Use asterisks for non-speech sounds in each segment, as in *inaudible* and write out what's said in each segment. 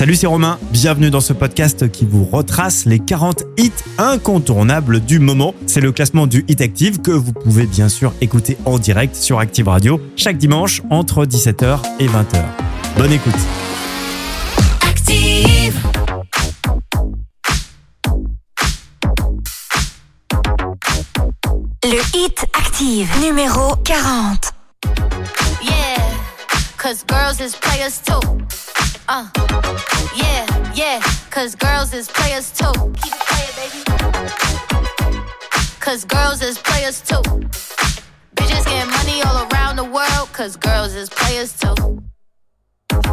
Salut, c'est Romain. Bienvenue dans ce podcast qui vous retrace les 40 hits incontournables du moment. C'est le classement du Hit Active que vous pouvez bien sûr écouter en direct sur Active Radio chaque dimanche entre 17h et 20h. Bonne écoute. Active. Le Hit Active numéro 40. Yeah, cause girls is players too. Uh, yeah, yeah, cause girls is players too. Keep it playing, baby. Cause girls is players too. Bitches getting money all around the world, cause girls is players too.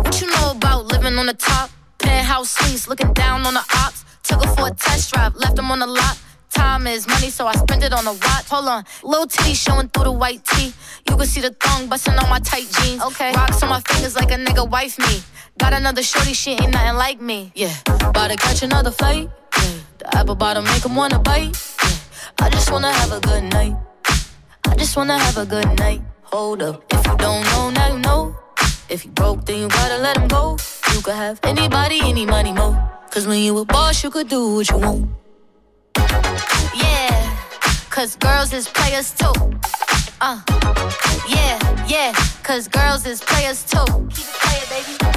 What you know about living on the top? Penthouse suites, looking down on the ops. Took her for a test drive, left them on the lot. Time is money, so I spend it on a watch. Hold on, little titty showing through the white tee. You can see the thong busting on my tight jeans. Okay, rocks on my fingers like a nigga wife me. Got another shorty, she ain't nothing like me. Yeah, about to catch another fight. Yeah, the apple bottom make him wanna bite. Yeah, I just wanna have a good night. I just wanna have a good night. Hold up, if you don't know, now you know. If you broke, then you gotta let him go. You could have anybody, any money, mo. Cause when you a boss, you could do what you want. Yeah, cause girls is players too. Uh, yeah, yeah, cause girls is players too. Keep it playing, baby.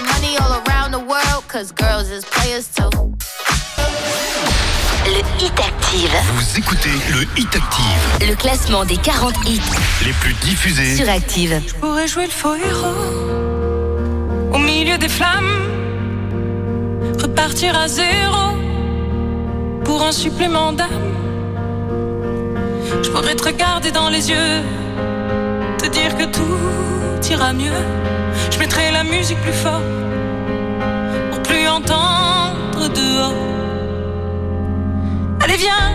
Bitches getting money all around the world, cause girls is players too. Le Hit Active. Vous écoutez le Hit Active, Le classement des 40 hits les plus diffusés. sur Active. pourrais jouer le faux héros au milieu des flammes, repartir à zéro pour un supplément d'âme. Je pourrais te regarder dans les yeux, te dire que tout ira mieux. Je mettrai la musique plus fort pour plus entendre dehors. Allez viens,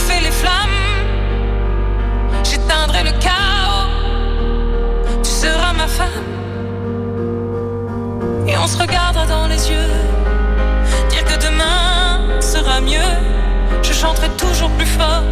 les Je chanterai toujours plus fort.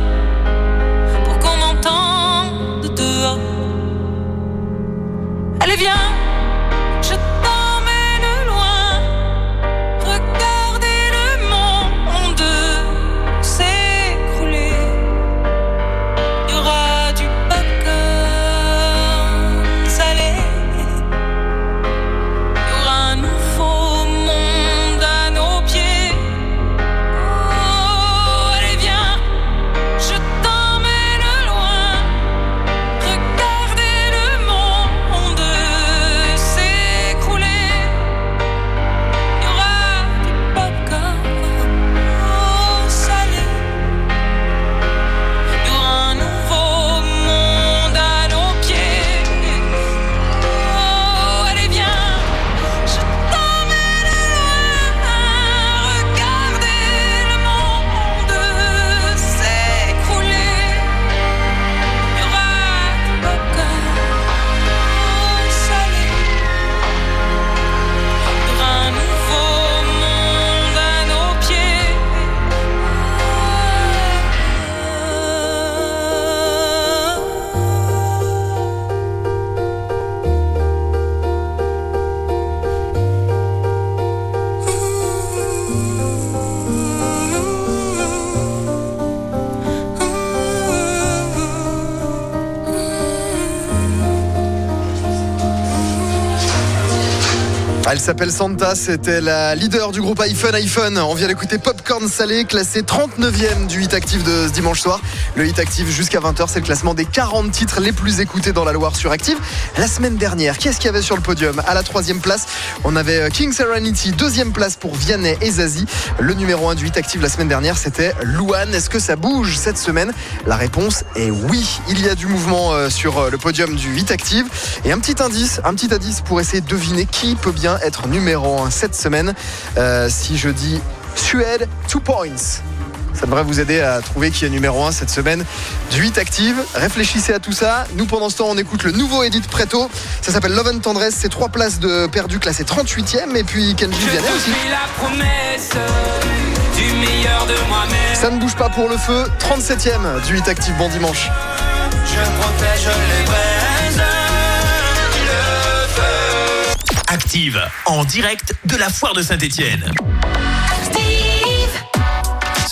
S'appelle Santa, c'était la leader du groupe iPhone iPhone. On vient d'écouter Popcorn Salé, classé 39e du Hit Active de ce dimanche soir. Le Hit Active jusqu'à 20h, c'est le classement des 40 titres les plus écoutés dans la Loire sur Active. La semaine dernière, qu'est-ce qu'il y avait sur le podium? À la troisième place, on avait euh, King Serenity, deuxième place pour Vianney et Zazie. Le numéro 1 du Hit Active la semaine dernière, c'était Louane. Est-ce que ça bouge cette semaine? La réponse est oui. Il y a du mouvement euh, sur euh, le podium du Hit Active. Et un petit indice, un petit indice pour essayer de deviner qui peut bien être numéro 1 cette semaine. Si je dis Suède, 2 points. Ça devrait vous aider à trouver qui est numéro 1 cette semaine du 8 Active. Réfléchissez à tout ça. Nous, pendant ce temps, on écoute le nouveau Edith Preto. Ça s'appelle Love and Tendresse. C'est trois places de perdu classé 38e. Et puis Kenji Je Vianney aussi. fais la promesse du meilleur de moi-même. Ça ne bouge pas pour le feu. 37e du 8 Active. Bon dimanche. Je protège les braises. Le feu. Active en direct de la foire de Saint-Étienne.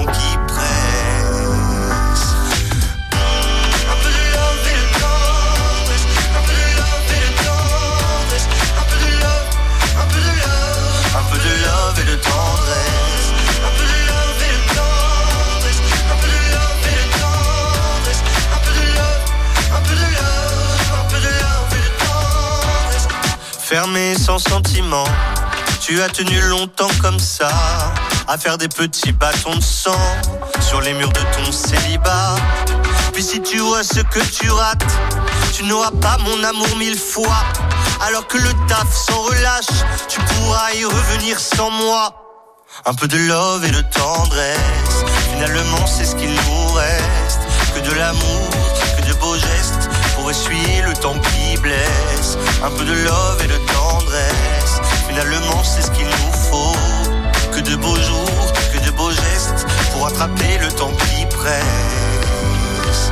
Qui presse. Un peu de love et de tendresse. Un peu de love et de tendresse. Un peu de love, un peu de love. Un peu de love et de tendresse. Un peu de love et de tendresse. Un peu de love et de tendresse. Un peu de love, un peu de love. Un peu de love et de tendresse. Fermé sans sentiment, tu as tenu longtemps comme ça, à faire des petits bâtons de sang sur les murs de ton célibat. Puis si tu vois ce que tu rates, tu n'auras pas mon amour mille fois. Alors que le taf s'en relâche, tu pourras y revenir sans moi. Un peu de love et de tendresse, finalement c'est ce qu'il nous reste. Que de l'amour, que de beaux gestes, pour essuyer le temps qui blesse. Un peu de love et de tendresse, finalement c'est ce qu'il nous faut. De beaux jours, que de beaux gestes, pour attraper le temps qui presse.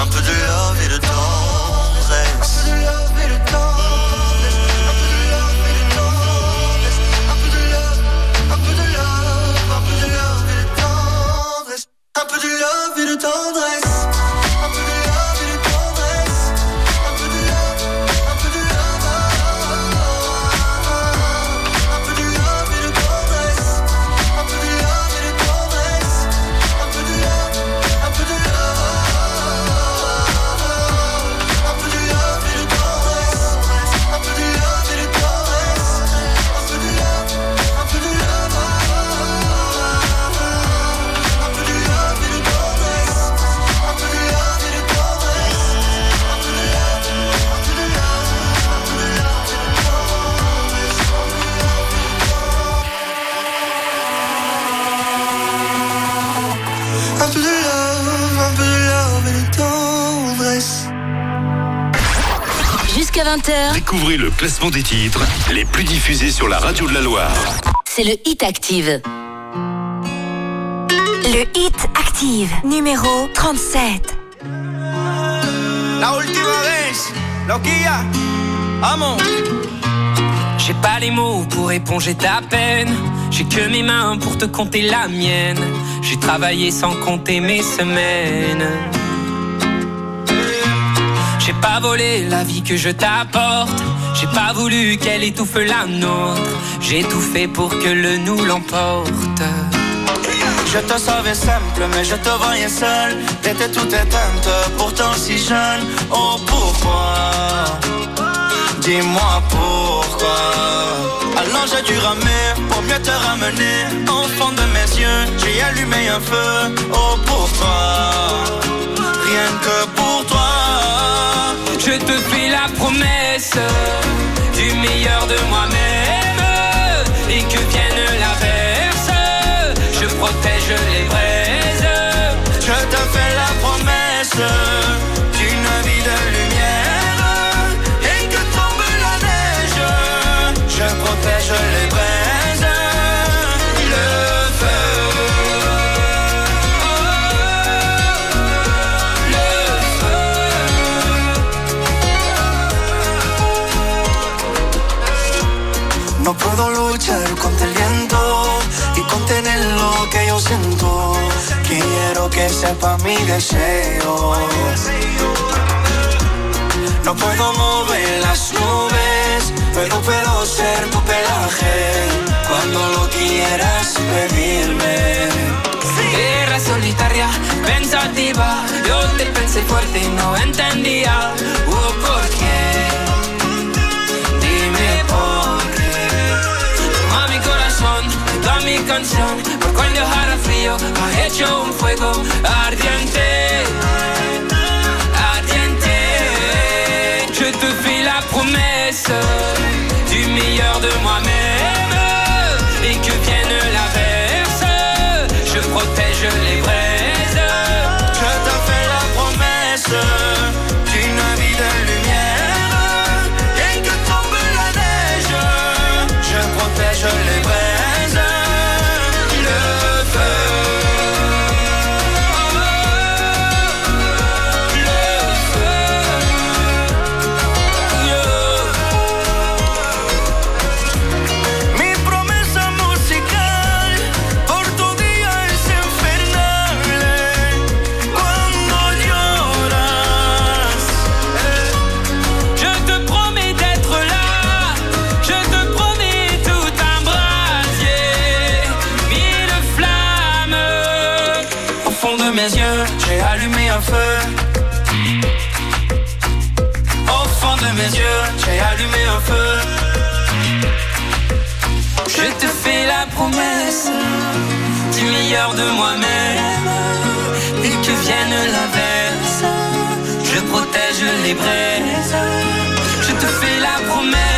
Un peu de love et de tendresse. Un peu de love et de tendresse. 20h, Découvrez le classement des titres les plus diffusés sur la radio de la Loire. c'est le Hit Active. Le Hit Active, numéro 37. La última vez, loquilla, vamos. J'ai pas les mots pour éponger ta peine. J'ai que mes mains pour te compter la mienne. J'ai travaillé sans compter mes semaines. J'ai pas volé la vie que je t'apporte. J'ai pas voulu qu'elle étouffe la nôtre. J'ai tout fait pour que le nous l'emporte. Je te savais simple, mais je te voyais seul. T'étais toute éteinte, pourtant si jeune. Oh, pourquoi Dis-moi pourquoi. Alors j'ai dû ramer pour mieux te ramener. Fond de mes yeux, j'ai allumé un feu. Oh, pour toi. Rien que pour toi. Je te fais la promesse du meilleur de moi-même et que vienne l'averse. Je protège les braises. Je te fais la promesse Je protège les braises. Le feu. Le No puedo luchar contra el viento y contener lo que yo siento. Quiero que sepa mi deseo. No puedo mover las nubes, pero puedo ser tu pelaje cuando lo quieras pedirme. Era solitaria, pensativa. Yo te pensé fuerte y no entendía. Oh, ¿por qué? Dime por qué. A mi corazón, toda mi canción. Por cuando hará frío, ha hecho un fuego. Ardiente. Du meilleur de moi-même. Feu. Au fond de mes yeux, j'ai allumé un feu. Je te fais la promesse du meilleur de moi-même et que vienne l'averse. Je protège les braises. Je te fais la promesse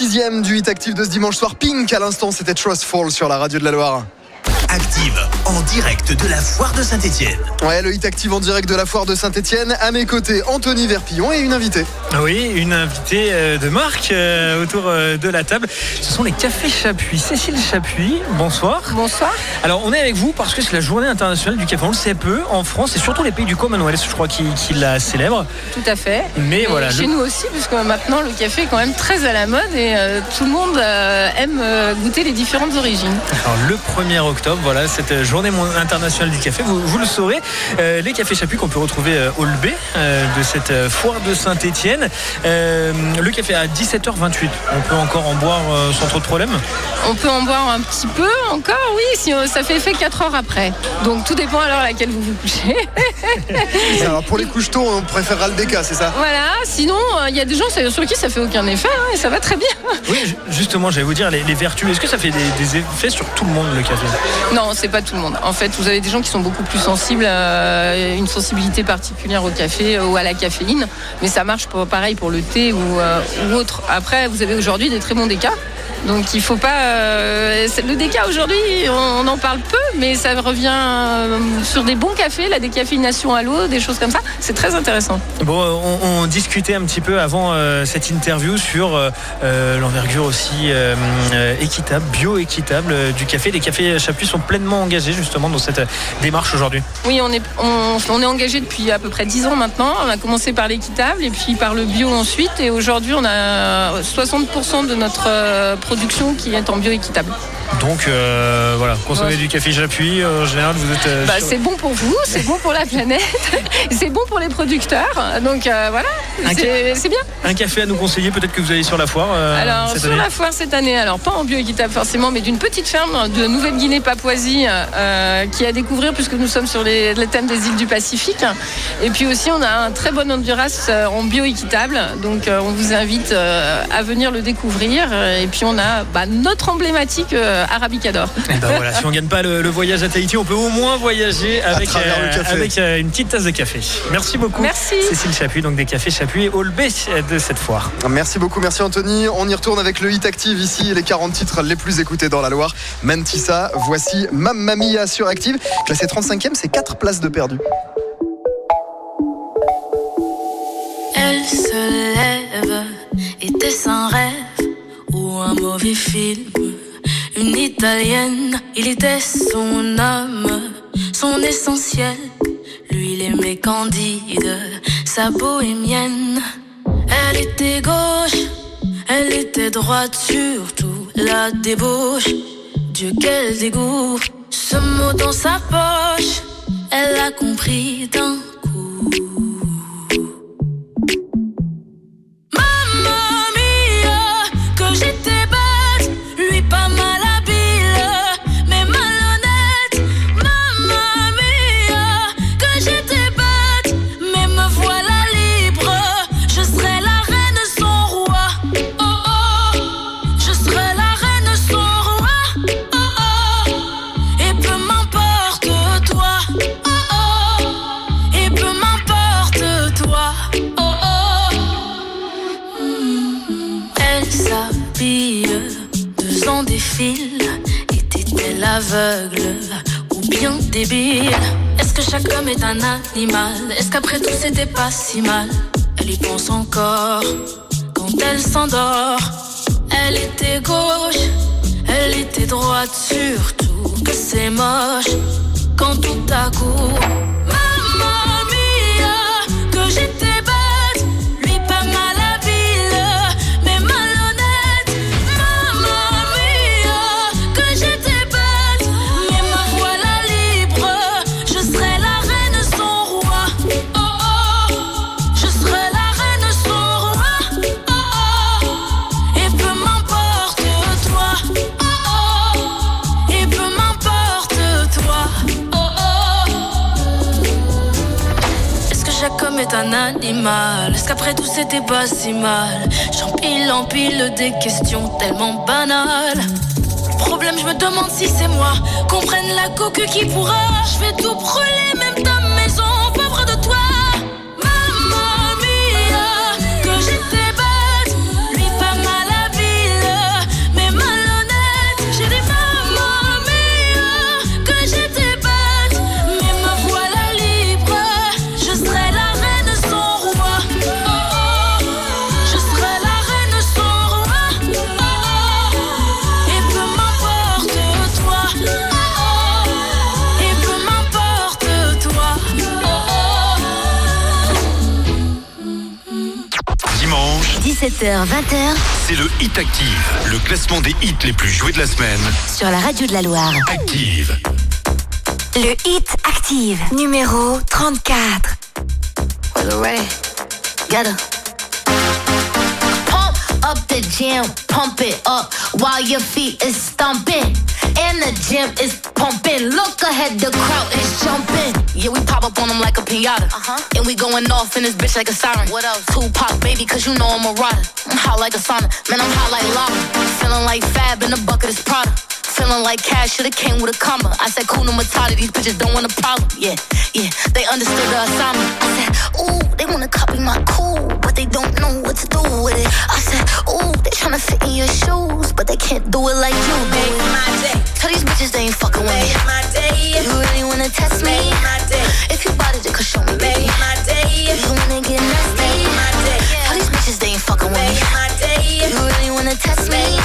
36e du 8 actif de ce dimanche soir. Pink à l'instant, c'était Trust Fall sur la radio de la Loire. Active en direct de la foire de Saint-Etienne. Ouais, le hit active en direct de la foire de Saint-Etienne. À mes côtés, Anthony Verpillon et une invitée. Oui, une invitée euh, de marque euh, autour euh, de la table. Ce sont les Cafés Chapuis. Cécile Chapuis, bonsoir. Bonsoir. Alors, on est avec vous parce que c'est la journée internationale du café. On le sait peu en France et surtout les pays du Commonwealth, je crois, qui, qui la célèbrent. Tout à fait. Mais voilà. Chez le- nous aussi, puisque maintenant le café est quand même très à la mode et euh, tout le monde euh, aime euh, goûter les différentes origines. Alors, le 1er octobre, voilà, cette journée internationale du café, vous, vous le saurez, les cafés Chapuis qu'on peut retrouver au Lb euh, de cette foire de Saint-Étienne. Euh, le café à 17h28. On peut encore en boire euh, sans trop de problème. On peut en boire un petit peu encore, oui, si euh, ça fait effet 4 heures après. Donc tout dépend à l'heure à laquelle vous vous couchez. Alors pour les couches tôt, on préférera le DK, c'est ça voilà, sinon euh, il y a des gens sur qui ça fait aucun effet hein, et ça va très bien. Oui, ju- justement, j'allais vous dire les, les vertus. Est-ce que ça fait des, des effets sur tout le monde le café? Non, c'est pas tout le monde. En fait, vous avez des gens qui sont beaucoup plus sensibles, à une sensibilité particulière au café ou à la caféine, mais ça marche pour, pareil pour le thé ou, euh, ou autre. Après, vous avez aujourd'hui des très bons décas. Donc il faut pas. euh, le déca aujourd'hui, on, on en parle peu, mais ça revient euh, sur des bons cafés, la décaféination à l'eau, des choses comme ça. C'est très intéressant. Bon, on, on discutait un petit peu avant euh, cette interview sur euh, euh, l'envergure aussi euh, euh, équitable, bio-équitable euh, du café. Les cafés Chapuis sont pleinement engagés justement dans cette euh, démarche aujourd'hui. Oui, on est, on, on est engagé depuis à peu près 10 ans maintenant. On a commencé par l'équitable et puis par le bio ensuite. Et aujourd'hui, on a 60% de notre euh, production qui est en bio équitable. Donc euh, voilà, consommer Ouais. du café Chapuis, euh, en général vous êtes... euh, Bah, sur- c'est bon pour vous, c'est bon pour la planète, *laughs* c'est bon pour les producteurs. Donc euh, voilà, c'est bien. Un café à nous conseiller, peut-être que vous allez sur la foire euh, Alors cette sur année. la foire cette année, alors pas en bio équitable forcément, mais d'une petite ferme de Nouvelle-Guinée Papouasie euh, qui est à découvrir puisque nous sommes sur les, les thèmes des îles du Pacifique. Et puis aussi on a un très bon Honduras en bio équitable, donc euh, on vous invite euh, à venir le découvrir. Et puis on a bah, notre emblématique euh, Arabicador. Eh ben voilà, si on gagne pas le, le voyage à Tahiti, on peut au moins voyager avec, avec euh, une petite tasse de café. Merci beaucoup. Merci. Cécile Chapuis, donc des cafés Chapuis au B de cette foire. Merci beaucoup, merci Anthony. On y retourne avec le hit active ici, les 40 titres les plus écoutés dans la Loire. Mantissa, voici Mamma Mia sur Active. Classé 35e, c'est 4 places de perdu. Elle se lève, ou un Une italienne, il était son âme, son essentiel. Lui, il aimait Candide, sa bohémienne. Elle était gauche, elle était droite, surtout la débauche. Dieu, quel dégoût, ce mot dans sa poche, elle a compris aveugle ou bien débile Est-ce que chaque homme est un animal? Est-ce qu'après tout c'était pas si mal? Elle y pense encore quand elle s'endort. Elle était gauche, elle était droite, surtout que c'est moche quand tout à coup. Mamma mia, que j'étais un animal Est-ce qu'après tout c'était pas si mal J'empile, empile des questions tellement banales. Problème, je me demande si c'est moi. Qu'on prenne la coque qui pourra. Je vais tout brûler, même ta 17h, 20h c'est le Hit Active, le classement des hits les plus joués de la semaine. sur la radio de la Loire. Active. Le Hit Active, numéro 34. Well, ready? Get her. Pump up the jam, pump it up while your feet is stomping. And the gym is pumping. Look ahead, the crowd is jumping. Yeah, we pop up on them like a pinata. Uh-huh. And we going off in this bitch like a siren. What else? Tupac, baby, cause you know I'm a rider. I'm hot like a sauna. Man, I'm hot like lava. Feeling like Fab in the bucket is Prada. Feeling like cash should've came with a comma. I said, Kuna Matata, these bitches don't want a problem. Yeah, yeah, they understood the assignment. I said, ooh, they wanna copy my cool, but they don't know what to do with it. I said, ooh, they tryna fit in your shoes, but they can't do it like you do it. my day. Tell these bitches they ain't fucking with me. my day. You really wanna test me? my day. If you bought it, then show me, baby. my day. You wanna get nasty? my day. Tell these bitches they ain't fucking with me. Wanna test me?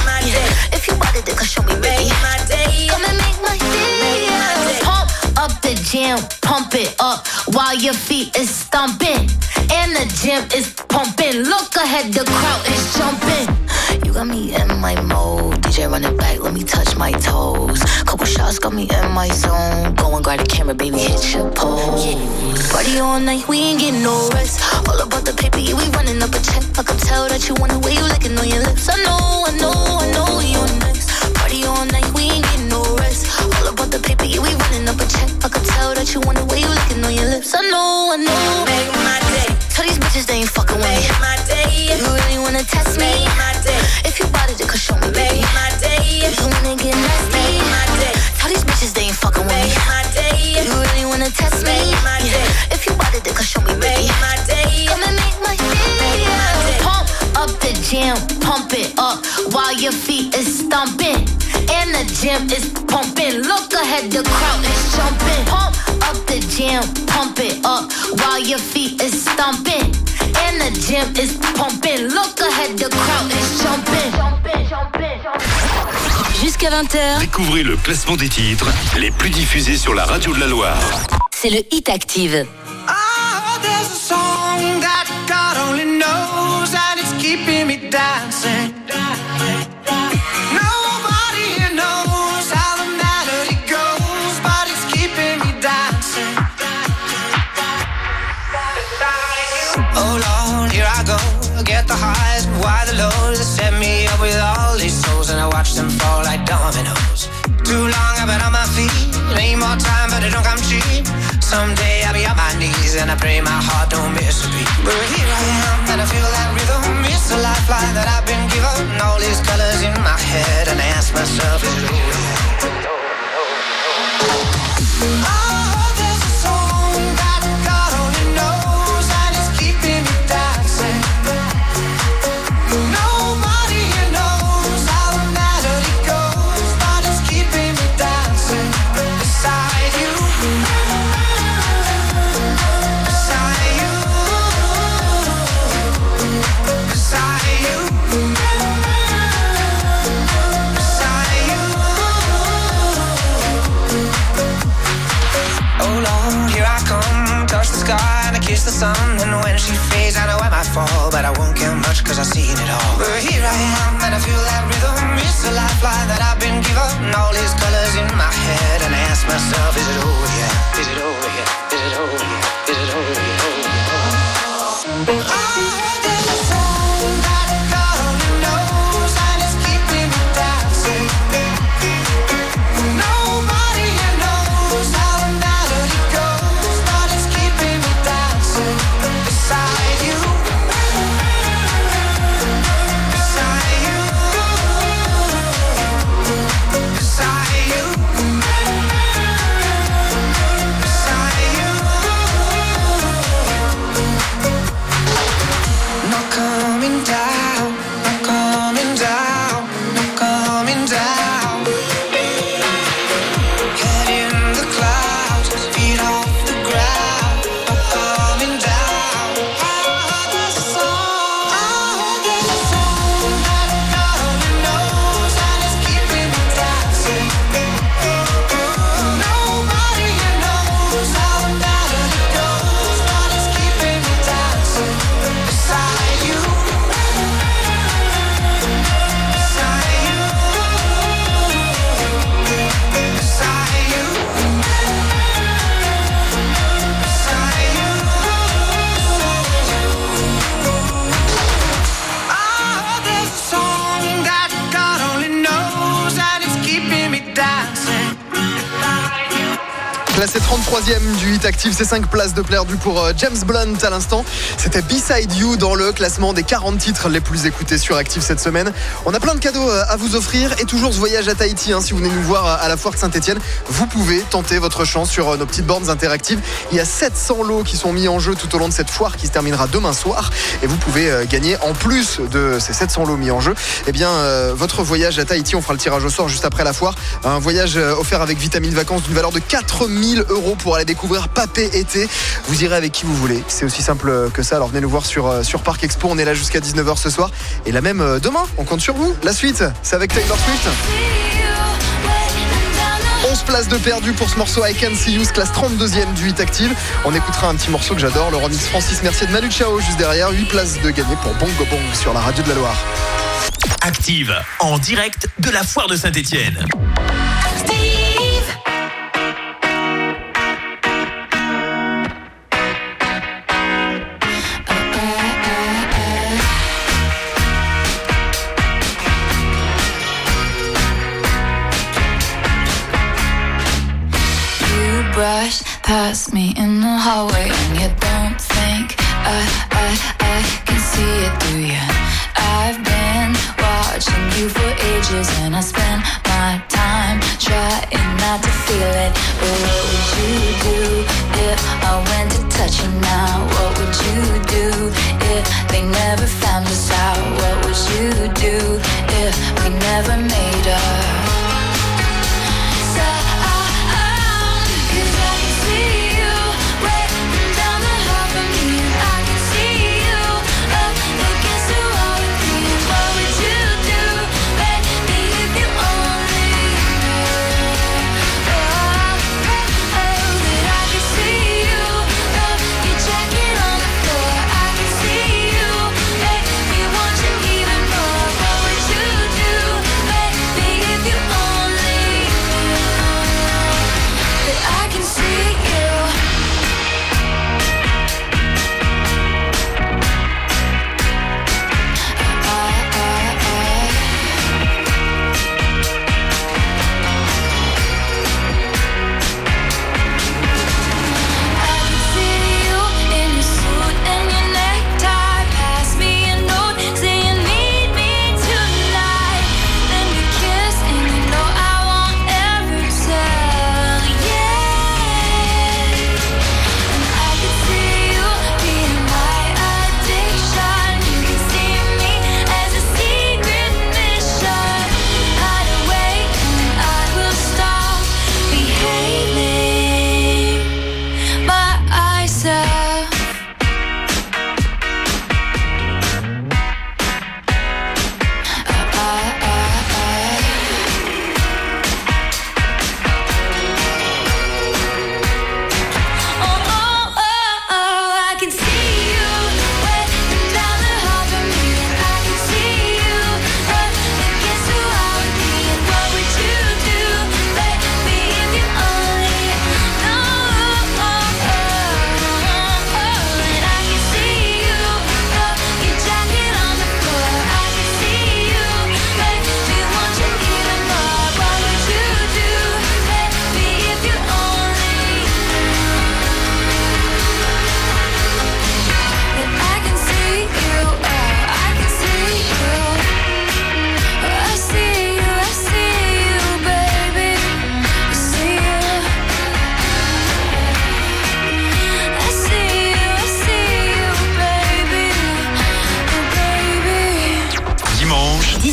If you bought it, then could show me, baby. my day. Come and make my day. Pump up the jam, pump it up while your feet is stomping. And the gym is pumping. Look ahead, the crowd is jumping. You got me in my mode. DJ run it back, let me touch my toes. Couple shots got me in my zone. Go and grab the camera, baby, hit your pose. Party all night, we ain't getting no rest. All about the paper, yeah, we running up a check. I can tell that you want the way you licking on your lips. I know, I know, I know you're next. Party all night, we ain't getting no rest. All about the paper, yeah, we running up a check. I can tell that you want the way you licking on your lips. I know, I know. Make my. Tell these bitches they ain't fucking with me. My day. You really wanna test me? Make my day. If you bought it, then could show me, baby. Make my day. You wanna get nasty? Make my day. Tell these bitches they ain't fucking with me. Make my day. You really wanna test me? Make my Yeah. If you bought it, then could show me, baby. Make my day. Come and make my day. Pump up the jam, pump it up while your feet is stomping. And the gym is pumping. Look ahead, the crowd is jumping. Pump jam, pump it up while your feet is stomping. And the gym is pumping. Look ahead, the crowd is jumping. Jusqu'à 20h, Découvrez le classement des titres les plus diffusés sur la radio de la Loire. c'est le Hit Active. Ah, Oh Lord, here I go. Get the highs, why the lows? They set me up with all these souls, and I watch them fall like dominoes. Too long I've been on my feet. Need more time, but it don't come cheap. Someday I'll be on my knees, and I pray my heart don't miss a beat. But here I am, and I feel that rhythm. It's a lifeline that I've been given. All these colors in my head, and I ask myself, is it real? Oh, sun. And when she fades, I know I might fall. But I won't care much cause I've seen it all. But here I am, and I feel that rhythm. It's a lifeline that I've been given. All these colors in my head. And I ask myself, is it over yet? Is it over yet? Classé 33e du hit active, c'est 5 places de perdu pour euh, James Blunt à l'instant. C'était Beside You dans le classement des 40 titres les plus écoutés sur Active cette semaine. On a plein de cadeaux euh, à vous offrir et toujours ce voyage à Tahiti. hein, si vous venez nous voir à la foire de Saint-Etienne, vous pouvez tenter votre chance sur euh, nos petites bornes interactives. Il y a 700 lots qui sont mis en jeu tout au long de cette foire qui se terminera demain soir. Et vous pouvez euh, gagner en plus de ces 700 lots mis en jeu, eh bien euh, votre voyage à Tahiti. On fera le tirage au sort juste après la foire. Un voyage euh, offert avec vitamine vacances d'une valeur de 4000 euros pour aller découvrir Papé été. Vous irez avec qui vous voulez. C'est aussi simple que ça. Alors venez nous voir sur, euh, sur Parc Expo. On est là jusqu'à 19h ce soir. Et là même euh, demain, on compte sur vous. La suite, c'est avec Taylor Swift. 11 places de perdu pour ce morceau I Can See You, classe 32e du 8 Active. On écoutera un petit morceau que j'adore, le remix Francis Mercier de Manu Chao juste derrière. 8 places de gagné pour Bongo Bong sur la radio de la Loire. Active en direct de la foire de Saint-Étienne. Brush past me in the hallway and you don't think I, I, I can see it, do you? I've been watching you for ages and I spend my time trying not to feel it. But what would you do if I went to touch you now? What would you do if they never found us out? What would you do if we never made up?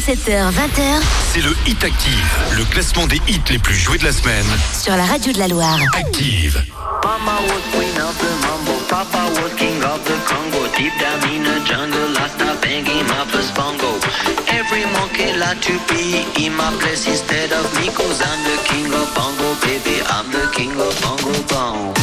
17h, 20h C'est le Hit Active, le classement des hits les plus joués de la semaine. sur la radio de la Loire. Active. Mama was queen of the mambo, Papa was king of the Congo. Deep down in the jungle, I start banging my first bongo. Every monkey like to be in my place instead of me, cause I'm the king of bongo, baby. I'm the king of bongo bong.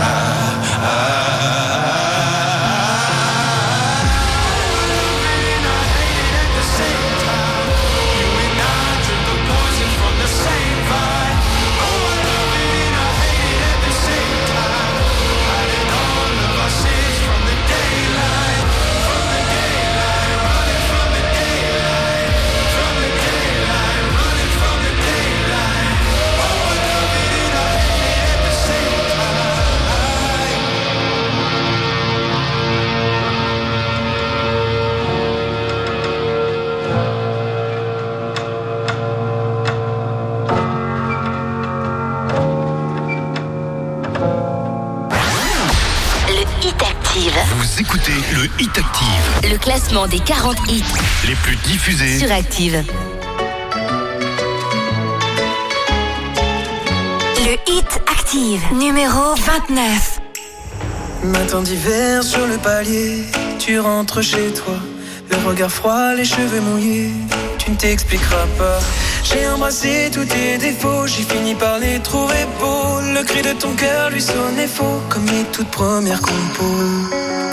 time. Uh, uh. Écoutez le Hit Active. Le classement des 40 hits Les plus diffusés sur Active. Le Hit Active, numéro 29. Matin d'hiver sur le palier, tu rentres chez toi. Le regard froid, les cheveux mouillés, tu ne t'expliqueras pas. J'ai embrassé tous tes défauts, j'ai fini par les trouver beaux. Le cri de ton cœur lui sonnait faux, comme les toutes premières compos.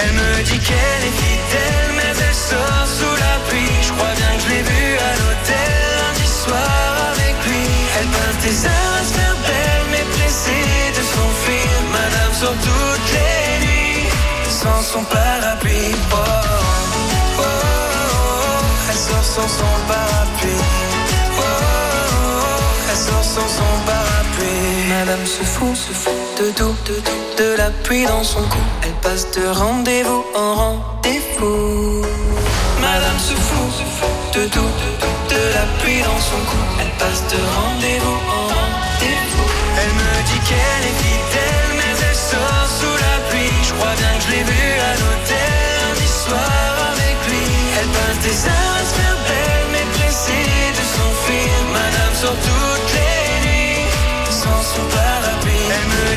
Elle me dit qu'elle est fidèle Mais elle sort sous la pluie Je crois bien que je l'ai vue à l'hôtel lundi soir avec lui Elle peint tes heures à se faire belle Mais pressée de s'enfuir Madame sort toutes les nuits sans son parapluie. Oh, oh, oh, elle sort sans son parapluie. Oh, oh, oh, elle sort sans son parapluie. Madame se fout, se fout de tout, de tout, de la pluie dans son cou. Elle passe de rendez-vous en rendez-vous. Madame se fout, se fout de tout, de tout, de la pluie dans son cou. Elle passe de rendez-vous en rendez-vous. Elle me dit qu'elle est fidèle, mais elle sort sous la pluie. Je crois bien que je l'ai vue à l'hôtel lundi soir avec lui. Elle passe des heures à se faire belle, mais pressée de s'enfuir. Madame sort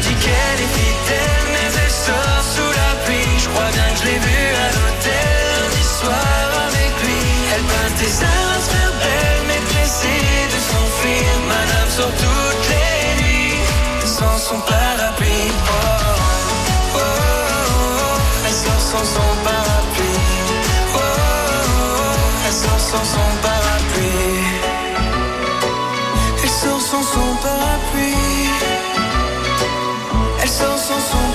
dit qu'elle est fidèle, mais elle sort sous la pluie. Je crois bien que je l'ai vue à l'hôtel lundi soir avec lui. Elle passe des se faire belle, mais pressée de s'enfuir. Madame sort toutes les nuits sans son parapluie. Oh, oh, oh, elle sort sans son parapluie. Oh, oh, elle sort sans son parapluie. Elle sort sans son parapluie. Son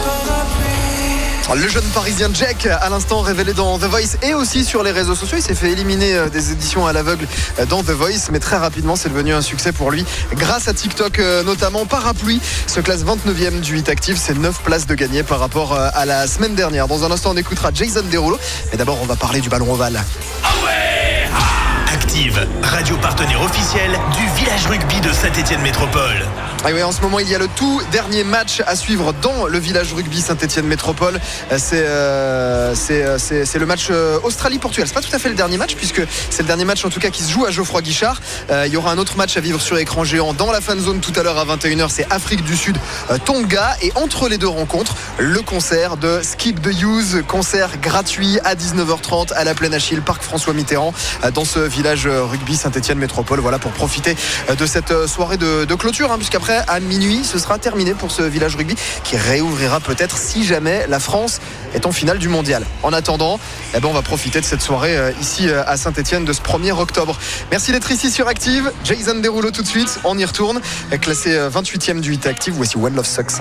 parapluie. Le jeune parisien Jack, à l'instant révélé dans The Voice et aussi sur les réseaux sociaux, il s'est fait éliminer euh, des éditions à l'aveugle euh, dans The Voice, mais très rapidement c'est devenu un succès pour lui grâce à TikTok euh, notamment. Parapluie se classe 29e du 8 actif, c'est 9 places de gagné par rapport à la semaine dernière. Dans un instant on écoutera Jason Derulo, mais d'abord on va parler du ballon ovale. Radio partenaire officiel du village rugby de Saint-Étienne Métropole. Ah en ce moment, il y a le tout dernier match à suivre dans le village rugby Saint-Etienne Métropole. Euh, C'est euh, euh, c'est- le match Australie-Portugal. C'est pas tout à fait le dernier match, puisque c'est le dernier match en tout cas qui se joue à Geoffroy Guichard. Il y aura un autre match à vivre sur écran géant dans la fan zone tout à l'heure à 21h. C'est Afrique du Sud, Tonga. Et entre les deux rencontres, le concert de Skip the Use, concert gratuit à 19h30 à la Plaine Achille, Parc François Mitterrand, dans ce village euh, rugby Saint-Etienne Métropole. Voilà pour profiter euh, de cette euh, soirée de, clôture, hein, puisqu'après, à minuit, ce sera terminé pour ce village rugby qui réouvrira peut-être si jamais la France est en finale du mondial. En attendant, eh ben, on va profiter de cette soirée ici à Saint-Etienne de ce 1er octobre. Merci d'être ici sur Active. Jason Derulo tout de suite. On y retourne. Classé euh, 28e du 8 Active. Voici One Love Sucks.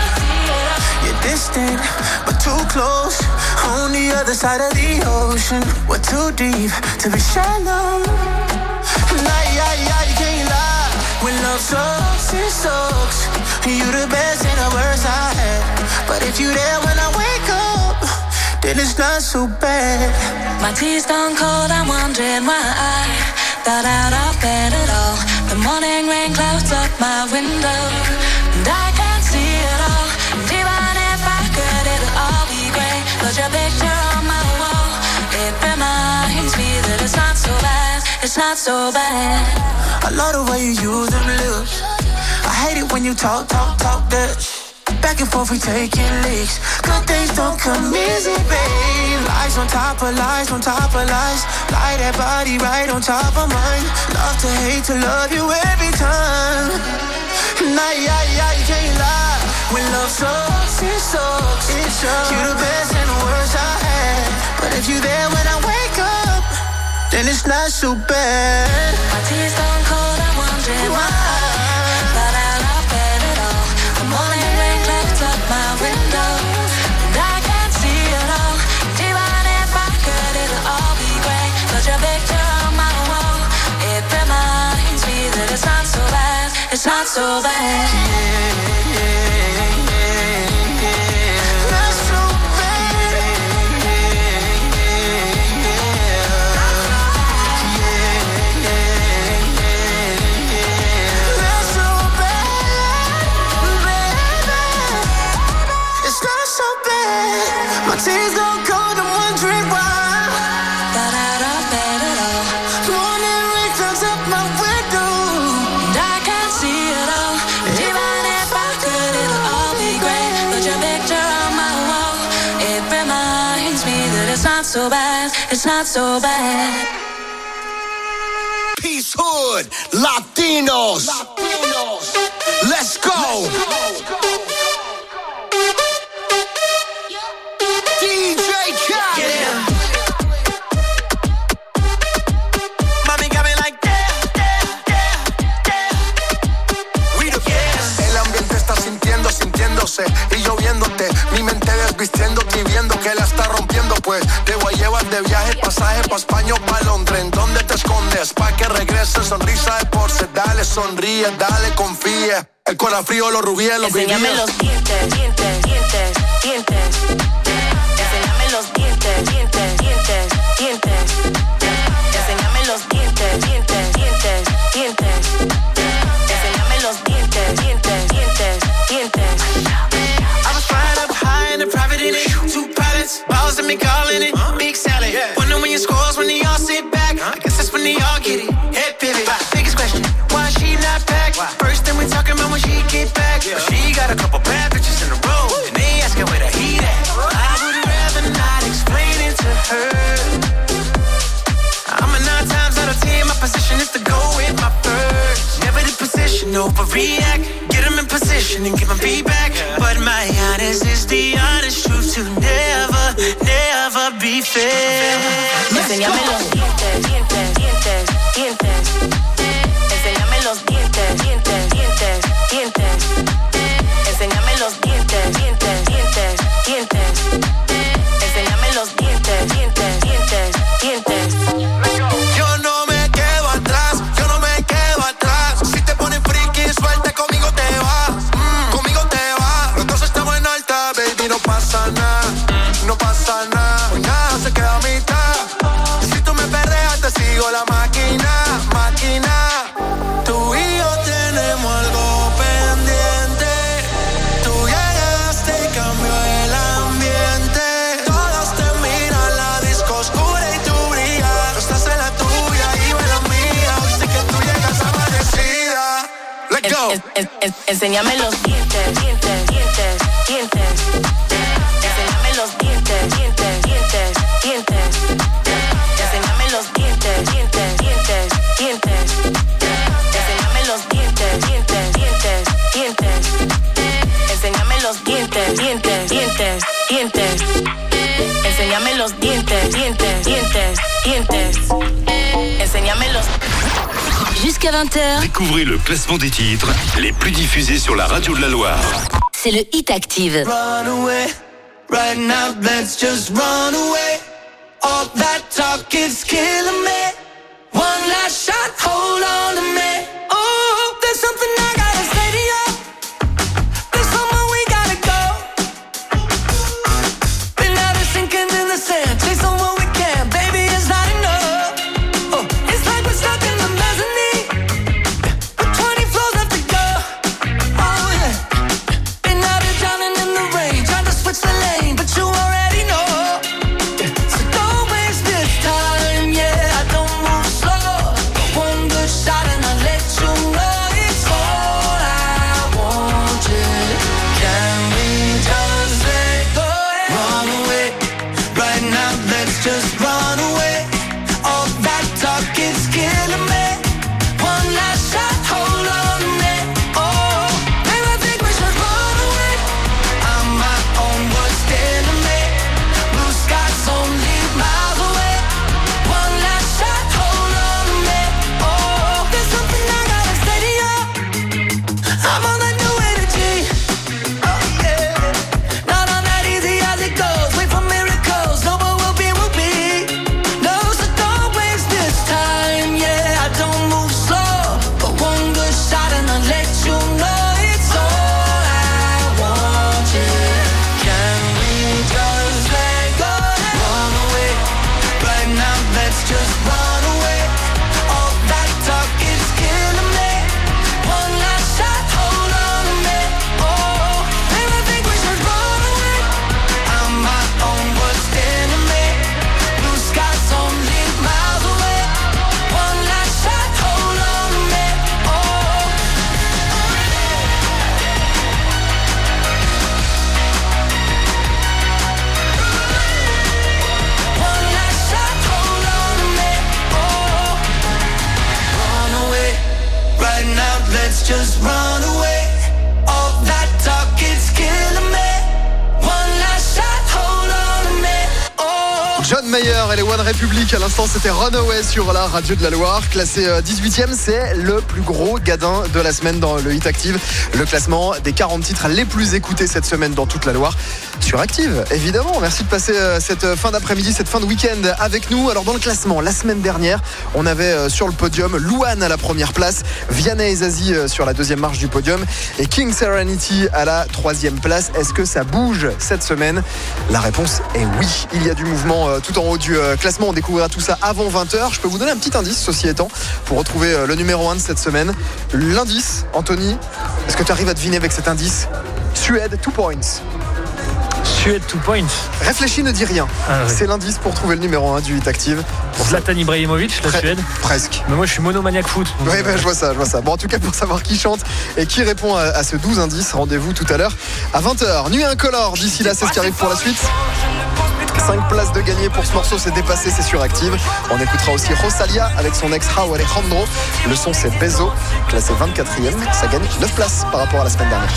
Distant, but too close. On the other side of the ocean, we're too deep to be shallow. You can't lie. When love sucks, it sucks. You're the best and the worst I had. But if you there when I wake up, then it's not so bad. My tea's gone cold, I'm wondering why I Got out of bed at all. The morning rain clouds up my window. Put your picture on my wall. It reminds me that it's not so bad. It's not so bad. I love the way you use them lips. I hate it when you talk, talk, talk that. Back and forth, we taking leaks. Good things don't come easy, babe. Lies on top of lies, on top of lies. Lie that body right on top of mine. Love to hate to love you every time. Nah, yeah, yeah, you can't lie. When love sucks, it sucks. It sucks. You the best and the worst I had. But if you're there when I wake up, then it's not so bad. My tea's gone cold, I'm wondering why. Out of bed at all. The morning rain clouds up my window. And I can't see it all. And even if I could, it'll all be great. Put your picture on my wall. It reminds me that it's not so bad. It's not so bad. Not so cold, I'm wondering why. But I don't care at all. Morning returns at my window, and I can't see at all. Even if I could, it'll all be grey. Put your picture on my wall. It reminds me that it's not so bad. It's not so bad. Peace Hood, Latinos. Let's de viaje, pasaje pa' España o pa' Londres. ¿En dónde te escondes? Pa' que regrese, sonrisa de porce. Dale, sonríe, dale, confía. El corazón frío, los rubíes, los Enséñame los dientes, dientes, dientes, dientes. Overreact. Get them in position and give them feedback. But my honest is the honest truth to never, never be fair. Enséñame los Enséñame los Jusqu'à 20h, Découvrez le classement des titres les plus diffusés sur la radio de la Loire. c'est le Hit Active. Run away, right now, let's just run away. C'était Runaway sur la radio de la Loire. Classé euh, 18e, c'est le plus gros gadin de la semaine dans le Hit Active. Le classement des 40 titres les plus écoutés cette semaine dans toute la Loire. Sur Active, évidemment. Merci de passer euh, cette euh, fin d'après-midi, cette fin de week-end avec nous. Alors, dans le classement, la semaine dernière, on avait euh, sur le podium Louane à la première place, Vianney et Zazie euh, sur la deuxième marche du podium et King Serenity à la troisième place. Est-ce que ça bouge cette semaine? La réponse est oui. Il y a du mouvement euh, tout en haut du euh, classement. On découvrira tout ça avant 20h. Je peux vous donner un petit indice, ceci étant, pour retrouver euh, le numéro 1 de cette semaine. L'indice, Anthony, est-ce que tu arrives à deviner avec cet indice? Suède, 2 points. Suède, 2 points. Réfléchis, ne dis rien. Ah, oui. C'est l'indice pour trouver le numéro 1 du Hit Active. Pour Zlatan Ibrahimovic, la Pre- Suède. Presque. Mais moi, je suis monomaniaque foot. Oui, euh, ben, je vois ça, je vois ça. Bon, en tout cas, pour savoir qui chante et qui répond à, à ce 12 indices, rendez-vous tout à l'heure à 20h. Nuit incolore, d'ici là, c'est ce qui arrive pour la suite. 5 places de gagner pour ce morceau, c'est dépassé, c'est sur Active. On écoutera aussi Rosalia avec son ex Rao Alejandro. Le son, c'est Bezo, classé 24e. Ça gagne 9 places par rapport à la semaine dernière.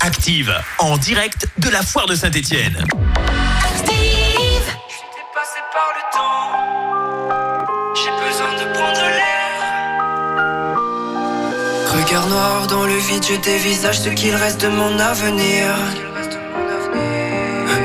Active en direct de la foire de Saint-Étienne. passé par le temps. J'ai besoin de prendre l'air. Regard noir dans le vide, je dévisage ce qu'il reste de mon avenir.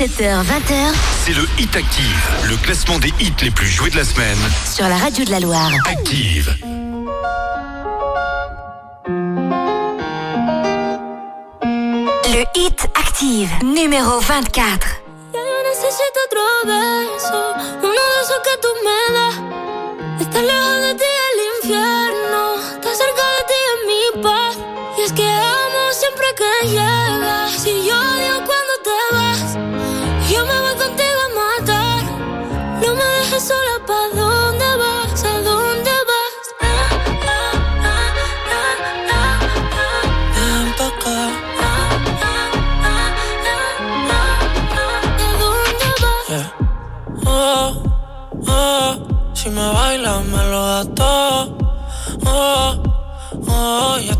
17h, 20h C'est le Hit Active, le classement des hits les plus joués de la semaine. sur la radio de la Loire. Active. Le Hit Active, numéro 24. Ya yo necesito otro beso, uno de esos que tú me das. Estar lejos de ti es el infierno, estar cerca de ti es mi paz. Y es que amo siempre que llegas.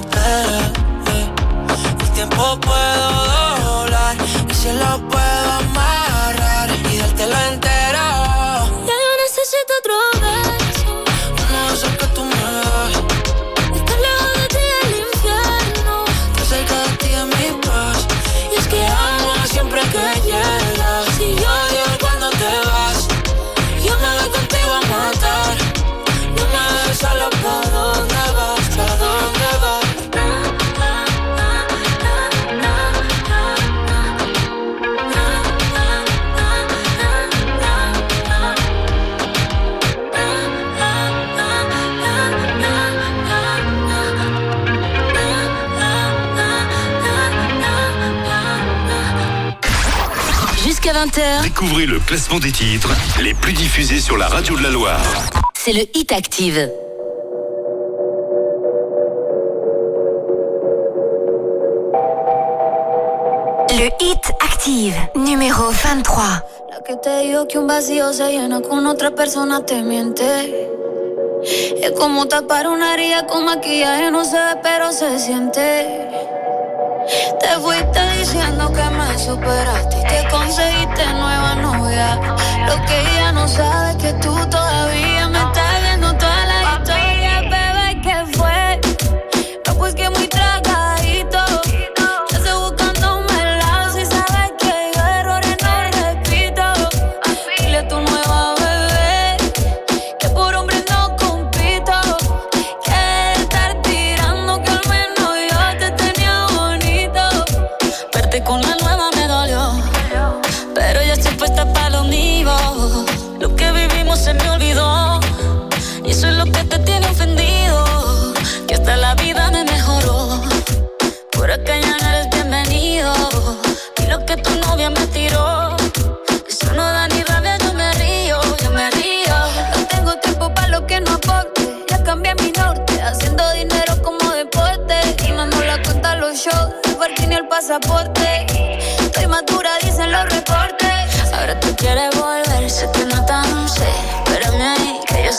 me el tiempo puedo doblar y si lo puedo Jusqu'à 20h, Découvrez le classement des titres les plus diffusés sur la radio de la Loire. c'est le Hit Active. Le Hit Active, numéro 23. La que te digo que un vacío se llena con otra persona te miente. Es como tapar una herida con maquillaje, no se ve, pero se siente. Te fuiste diciendo que me superaste te conseguiste nueva novia. Lo que ella no sabe que tú todavía me estás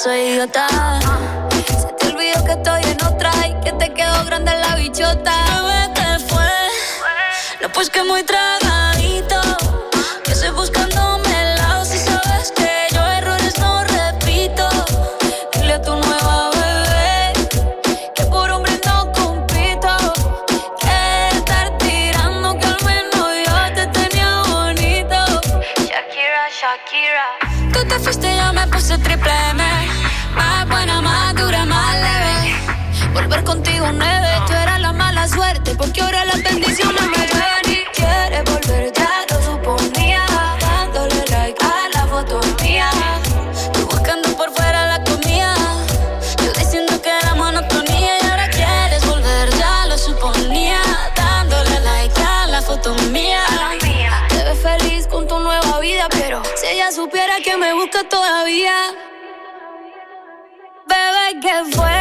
Se te olvidó que estoy en otra y que te quedó grande la bichota. Bebé, ¿qué fue? No, pues que muy tragadito. Nueve, tú eras la mala suerte. Porque ahora las bendiciones me llueven y quieres volver, ya lo suponía. Dándole like a la foto mía. Tú buscando por fuera la comida. Yo diciendo que era monotonía y ahora quieres volver, ya lo suponía. Dándole like a la foto mía. Te ves feliz con tu nueva vida, pero si ella supiera que me busca todavía. Bebé, qué fue.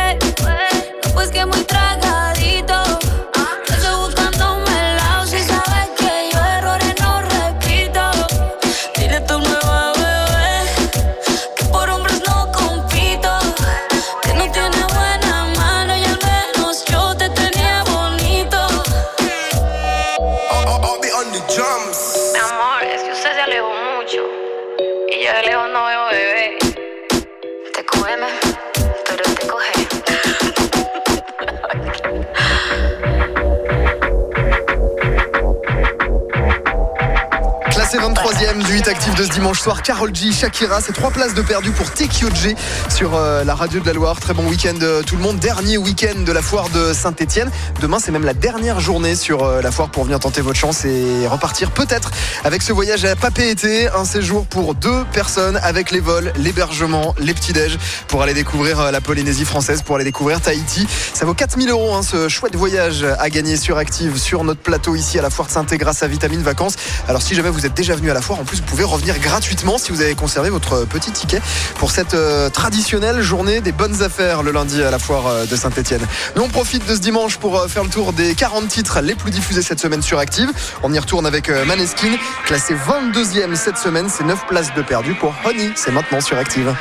Actif de ce dimanche soir, Carol G, Shakira, c'est trois places de perdu pour TQG sur euh, la radio de la Loire. Très bon week-end euh, tout le monde. Dernier week-end de la foire de Saint-Etienne. Demain, c'est même la dernière journée sur euh, la foire pour venir tenter votre chance et repartir peut-être avec ce voyage à Papé-Été. Un séjour pour deux personnes avec les vols, l'hébergement, les petits-déj pour aller découvrir la Polynésie française, pour aller découvrir Tahiti. Ça vaut 4000 euros hein, ce chouette voyage à gagner sur Active sur notre plateau ici à la foire de saint grâce à Vitamine Vacances. Alors si jamais vous êtes déjà venu à la foire, en plus vous pouvez revenir gratuitement si vous avez conservé votre petit ticket pour cette euh, traditionnelle journée des bonnes affaires le lundi à la foire euh, de Saint-Etienne. Nous on profite de ce dimanche pour euh, faire le tour des 40 titres les plus diffusés cette semaine sur Active. On y retourne avec Maneskin, classé 22e cette semaine, c'est 9 places de perdu pour Honey, c'est maintenant sur Active.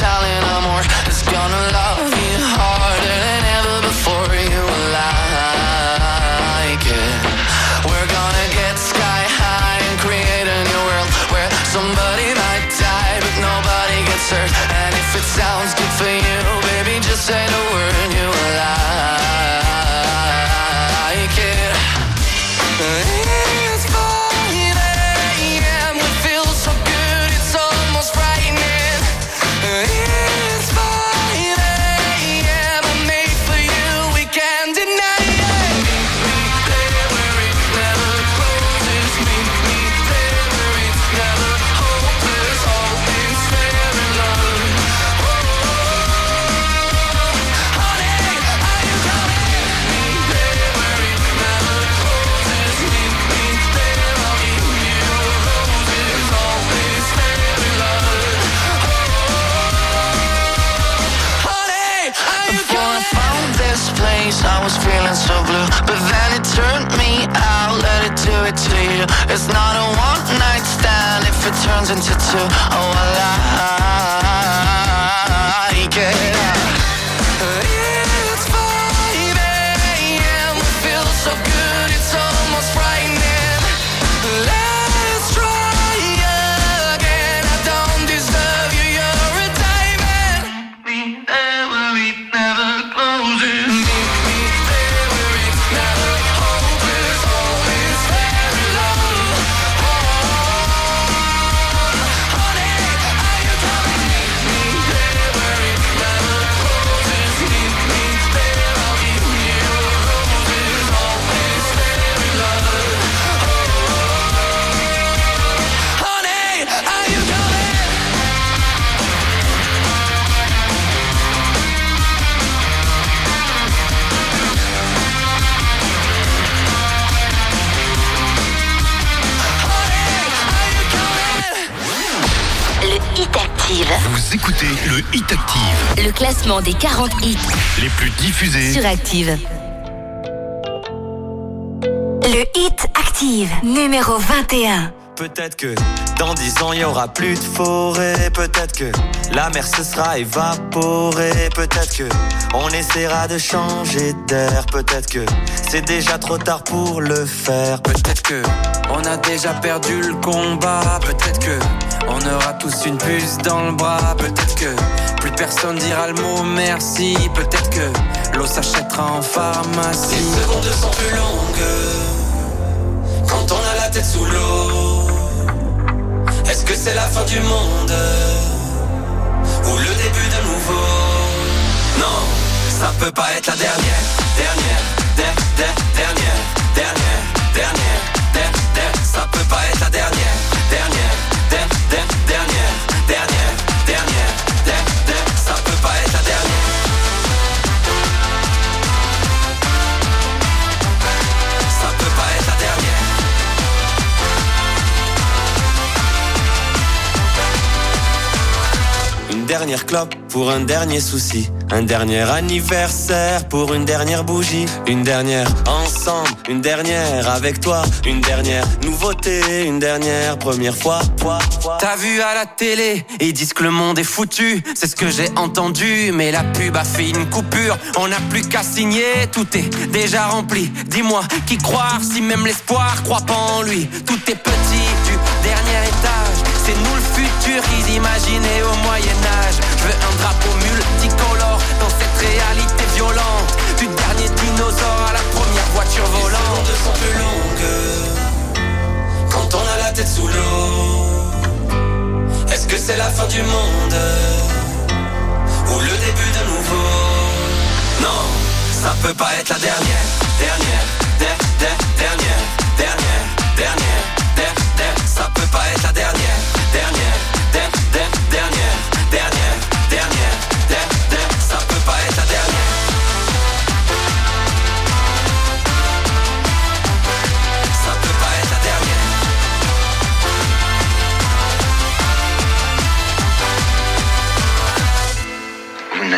How this Italian amor it turns into two. Oh, I like it. Écoutez le Hit Active, Le classement des 40 hits les plus diffusés. sur Active. Le Hit Active, numéro 21. Peut-être que dans dix ans il y aura plus de forêt. Peut-être que la mer se sera évaporée. Peut-être que on essaiera de changer d'air. Peut-être que c'est déjà trop tard pour le faire. Peut-être que on a déjà perdu le combat. Peut-être que on aura tous une puce dans le bras, peut-être que plus personne dira le mot merci, peut-être que l'eau s'achètera en pharmacie. Les secondes sont plus longues quand on a la tête sous l'eau. Est-ce que c'est la fin du monde ou le début de nouveau? Non, ça peut pas être la dernière, dernière, der, der, dernière, dernière, dernière, ça peut pas être la dernière. Dernier, dernier, ça peut pas être la dernière. Ça peut pas être la dernière. Une dernière clope pour un dernier souci. Un dernier anniversaire pour une dernière bougie. Une dernière ensemble, une dernière avec toi. Une dernière nouveauté, une dernière première fois. fois, fois. T'as vu à la télé, ils disent que le monde est foutu. C'est ce que j'ai entendu, mais la pub a fait une coupure. On n'a plus qu'à signer, tout est déjà rempli. Dis-moi qui croire si même l'espoir croit pas en lui? Tout est petit du dernier étage. C'est nous le futur qu'ils imaginaient au veux un drapeau multicolore dans cette réalité violente. Du dernier dinosaure à la première voiture volante. Les sont plus longues quand on a la tête sous l'eau. Est-ce que c'est la fin du monde ou le début de nouveau? Non, ça peut pas être la dernière, dernière, der- der- dernière, dernière, dernière, der- der- ça peut pas être la dernière,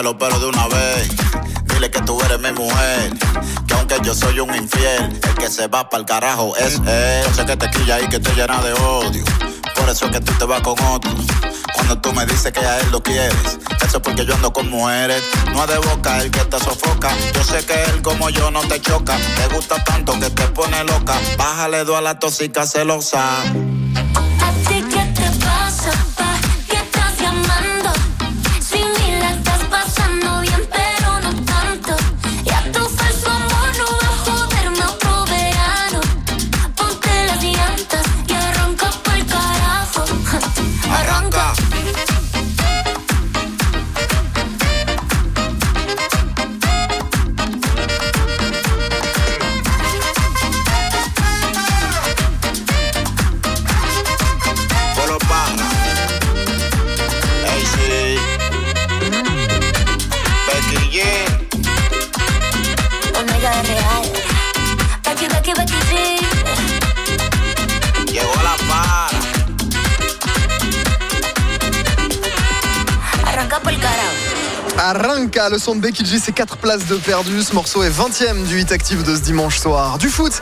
los pelos de una vez. Dile que tú eres mi mujer. Que aunque yo soy un infiel, el que se va pa'l carajo es él. Yo sé que te quilla y que te llena de odio. Por eso es que tú te vas con otro. Cuando tú me dices que a él lo quieres, eso es porque yo ando con mujeres. No es de boca el que te sofoca. Yo sé que él como yo no te choca. Te gusta tanto que te pone loca. Bájale dos a la tóxica celosa. Le son de Becky c'est 4 places de perdu. Ce morceau est 20ème du 8 actif de ce dimanche soir. Du foot,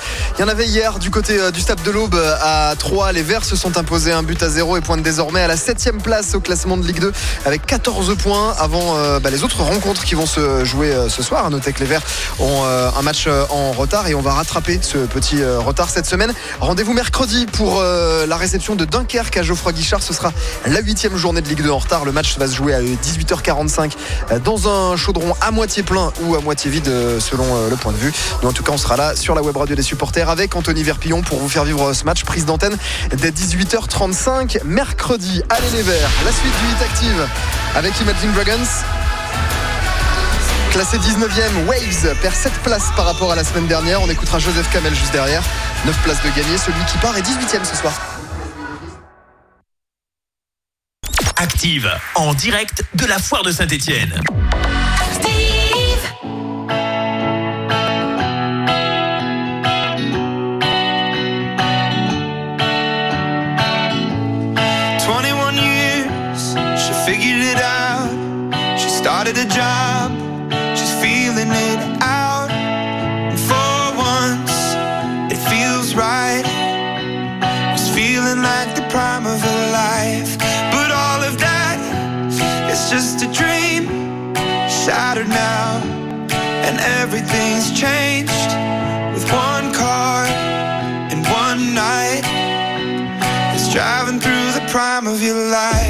il y en avait hier du côté euh, du Stade de l'Aube à 3. Les Verts se sont imposés un but à 0 et pointent désormais à la 7ème place au classement de Ligue 2 avec 14 points avant euh, bah, les autres rencontres qui vont se jouer euh, ce soir. À noter que les Verts ont euh, un match euh, en retard et on va rattraper ce petit euh, retard cette semaine. Rendez-vous mercredi pour euh, la réception de Dunkerque à Geoffroy Guichard. Ce sera la huitième journée de Ligue 2 en retard. Le match va se jouer à 18h45 euh, dans un chaudron à moitié plein ou à moitié vide euh, selon euh, le point de vue. Mais en tout cas, on sera là sur la web radio des supporters avec Anthony Verpillon pour vous faire vivre ce match. Prise d'antenne dès 18h35 mercredi. Allez les la suite du Hit Active avec Imagine Dragons. Classé 19e, Waves perd 7 places par rapport à la semaine dernière. On écoutera Joseph Kamel juste derrière. 9 places de gagné. Celui qui part est 18e ce soir. Active en direct de la foire de Saint-Étienne. Prime of your life.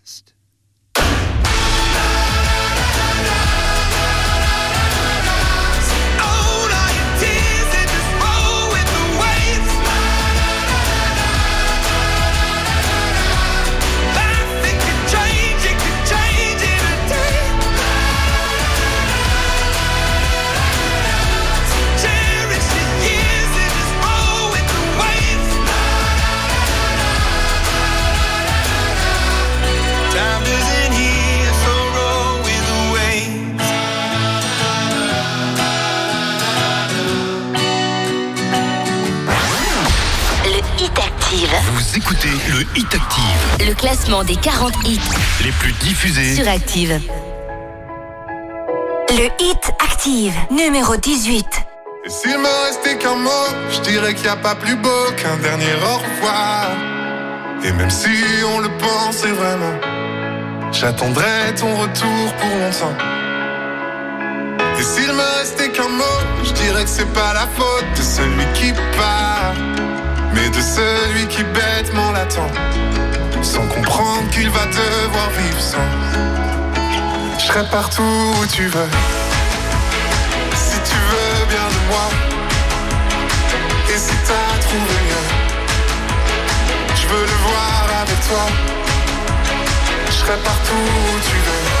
Vous écoutez le Hit Active, Le classement des 40 hits les plus diffusés. sur Active. Le Hit Active, numéro 18. Et s'il me restait qu'un mot, je dirais qu'il n'y a pas plus beau qu'un dernier au revoir. Et même si on le pensait vraiment, j'attendrai ton retour pour longtemps. Et s'il me restait qu'un mot, je dirais que c'est pas la faute de celui qui part, mais de celui qui bêtement l'attend, sans comprendre qu'il va devoir vivre sans. Je serai partout où tu veux. Si tu veux bien de moi Et si t'as trouvé mieux Je veux le voir avec toi Je serai partout où tu veux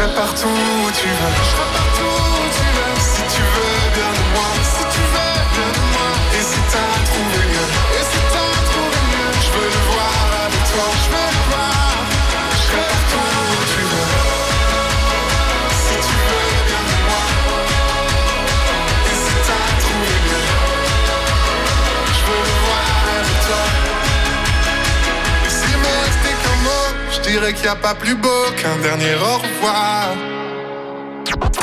serai partout où tu veux. Je serai partout où tu veux. Si tu veux bien de moi, si tu veux bien de moi, hésite à trouver mieux. Hésite à trouver mieux. Je veux le voir avec toi. Je dirais qu'il n'y a pas plus beau qu'un dernier au revoir.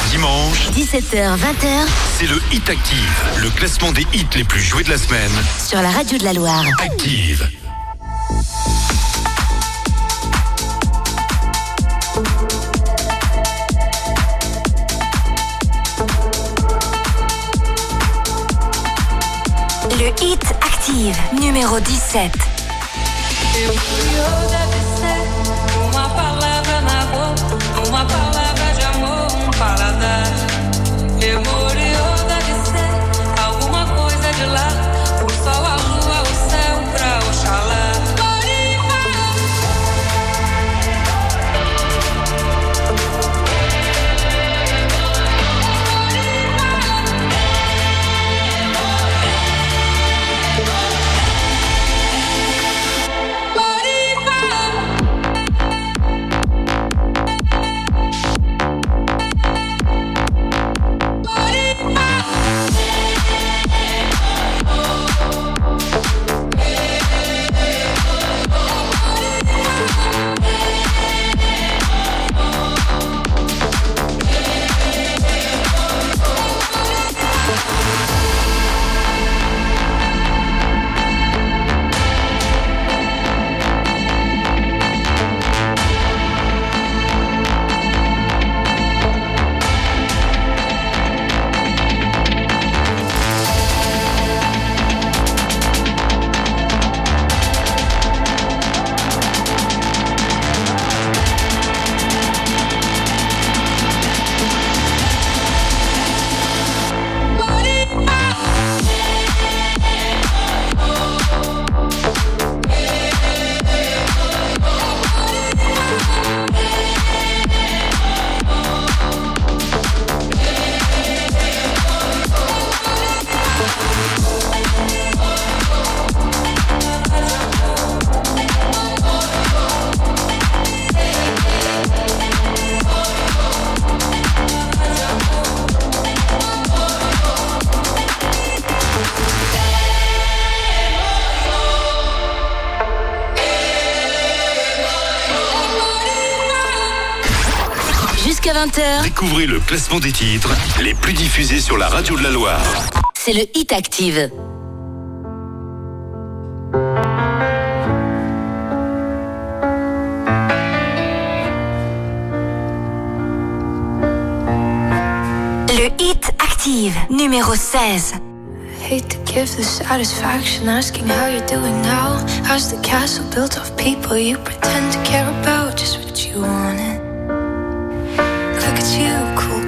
Dimanche, 17h, 20h c'est le Hit Active, le classement des hits les plus joués de la semaine. sur la radio de la Loire. Active. Le hit active, numéro 17. Uma palavra de amor, um paladar. Demore Découvrez le classement des titres les plus diffusés sur la radio de la Loire. c'est le hit active. Le hit active, numéro 16. Hate to give the satisfaction asking how you're doing now. How's the castle built of people you pretend to care about? Just what you wanted.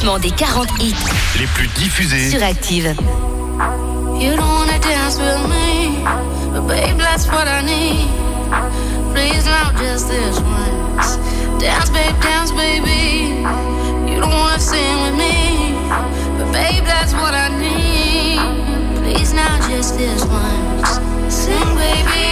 classement des 40 hits les plus diffusés. sur Active. You don't wanna dance with me, but babe, that's what I need. Please, not just this once. Dance, babe, dance, baby. You don't wanna sing with me, but babe, that's what I need. Please, not just this once. Sing, baby.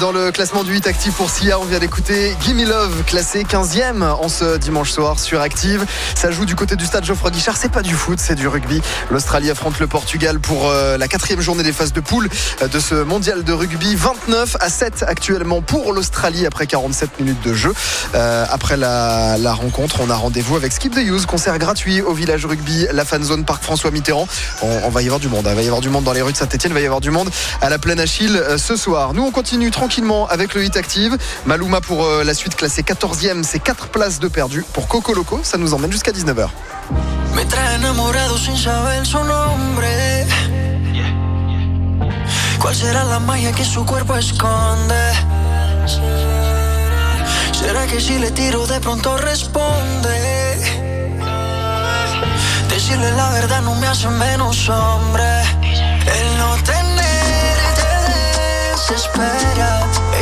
Dans le classement du 8 actif pour Sia. On vient d'écouter Gimme Love, classé 15e en ce dimanche soir sur Active. Ça joue du côté du stade Geoffroy Guichard. C'est pas du foot, c'est du rugby. L'Australie affronte le Portugal pour euh, la quatrième journée des phases de poule euh, de ce mondial de rugby. 29 à 7 actuellement pour l'Australie après 47 minutes de jeu. Euh, après la, rencontre, on a rendez-vous avec Skip the Use, concert gratuit au village rugby, la fan zone Parc François Mitterrand. On, on va y avoir du monde. hein. Il va y avoir du monde dans les rues de Saint-Etienne, il va y avoir du monde à la plaine Achille ce soir. Nous, on continue avec le hit active. Maluma pour euh, la suite classé 14e, c'est 4 places de perdu. Pour Coco Loco, ça nous emmène jusqu'à 19h. Me trae enamorado sin saber su nombre. ¿Cuál será la magia que su cuerpo esconde? ¿Será que si le tiro de pronto responde? Decirle la verdad no me hace menos hombre. El no tenerte desespera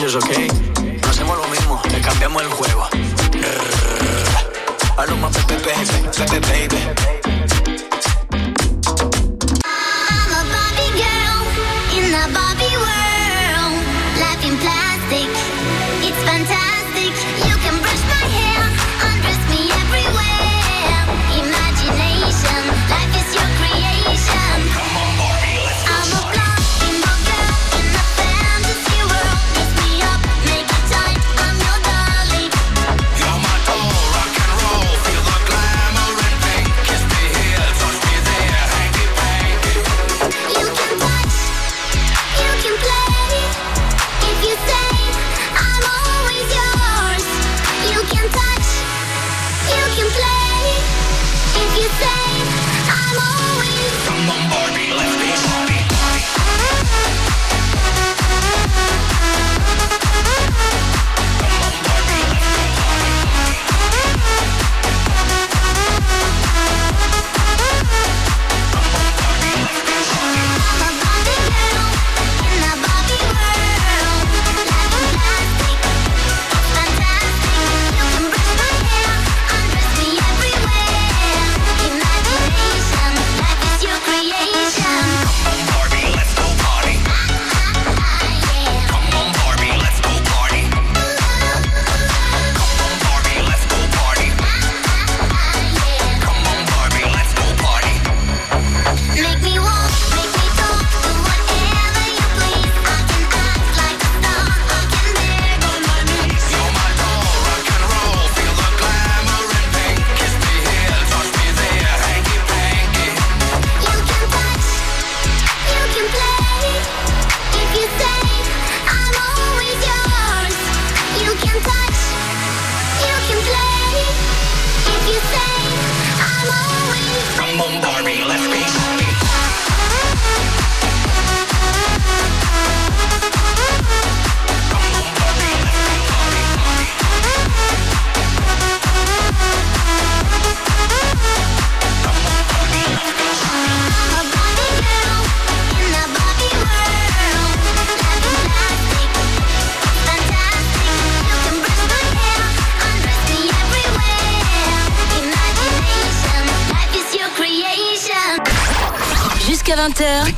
Ok. No hacemos lo mismo, le cambiamos el juego. Maluma, baby, baby, baby, baby.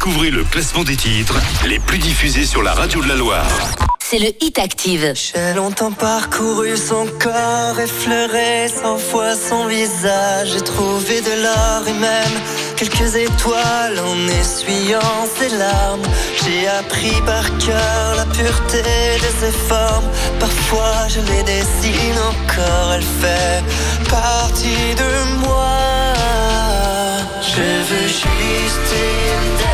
Découvrez le classement des titres les plus diffusés sur la radio de la Loire. c'est le Hit Active. J'ai longtemps parcouru son corps, effleuré cent fois son visage. J'ai trouvé de l'or et même quelques étoiles en essuyant ses larmes. J'ai appris par cœur la pureté de ses formes. Parfois je les dessine encore, elle fait partie de moi. Je veux juste une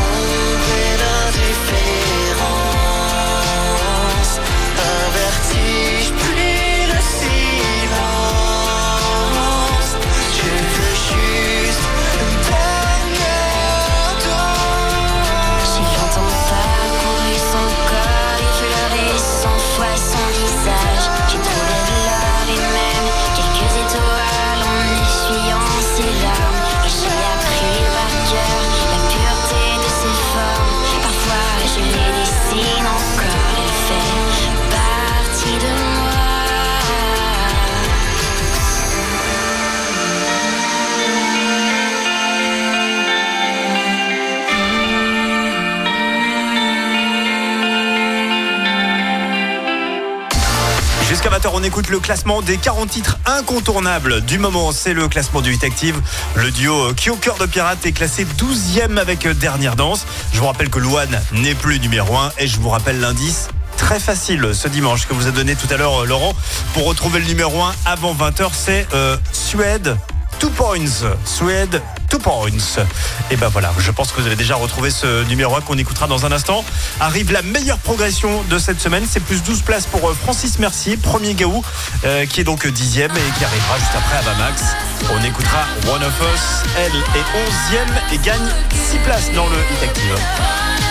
Jusqu'à 20h, on écoute le classement des 40 titres incontournables du moment. C'est le classement du Hit Active. Le duo Kyo Cœur de Pirate est classé 12e avec Dernière Danse. Je vous rappelle que Louane n'est plus numéro 1 et je vous rappelle l'indice très facile ce dimanche que vous a donné tout à l'heure euh, Laurent pour retrouver le numéro 1 avant 20h. C'est euh, Suède. 2 points. Suède, 2 points. Et ben voilà, je pense que vous avez déjà retrouvé ce numéro 1 qu'on écoutera dans un instant. Arrive la meilleure progression de cette semaine, c'est plus 12 places pour euh, Francis Mercier, premier Gaou, euh, qui est donc dixième et qui arrivera juste après à Bamax. On écoutera One of Us, elle est 11e et gagne 6 places dans le Hit Active.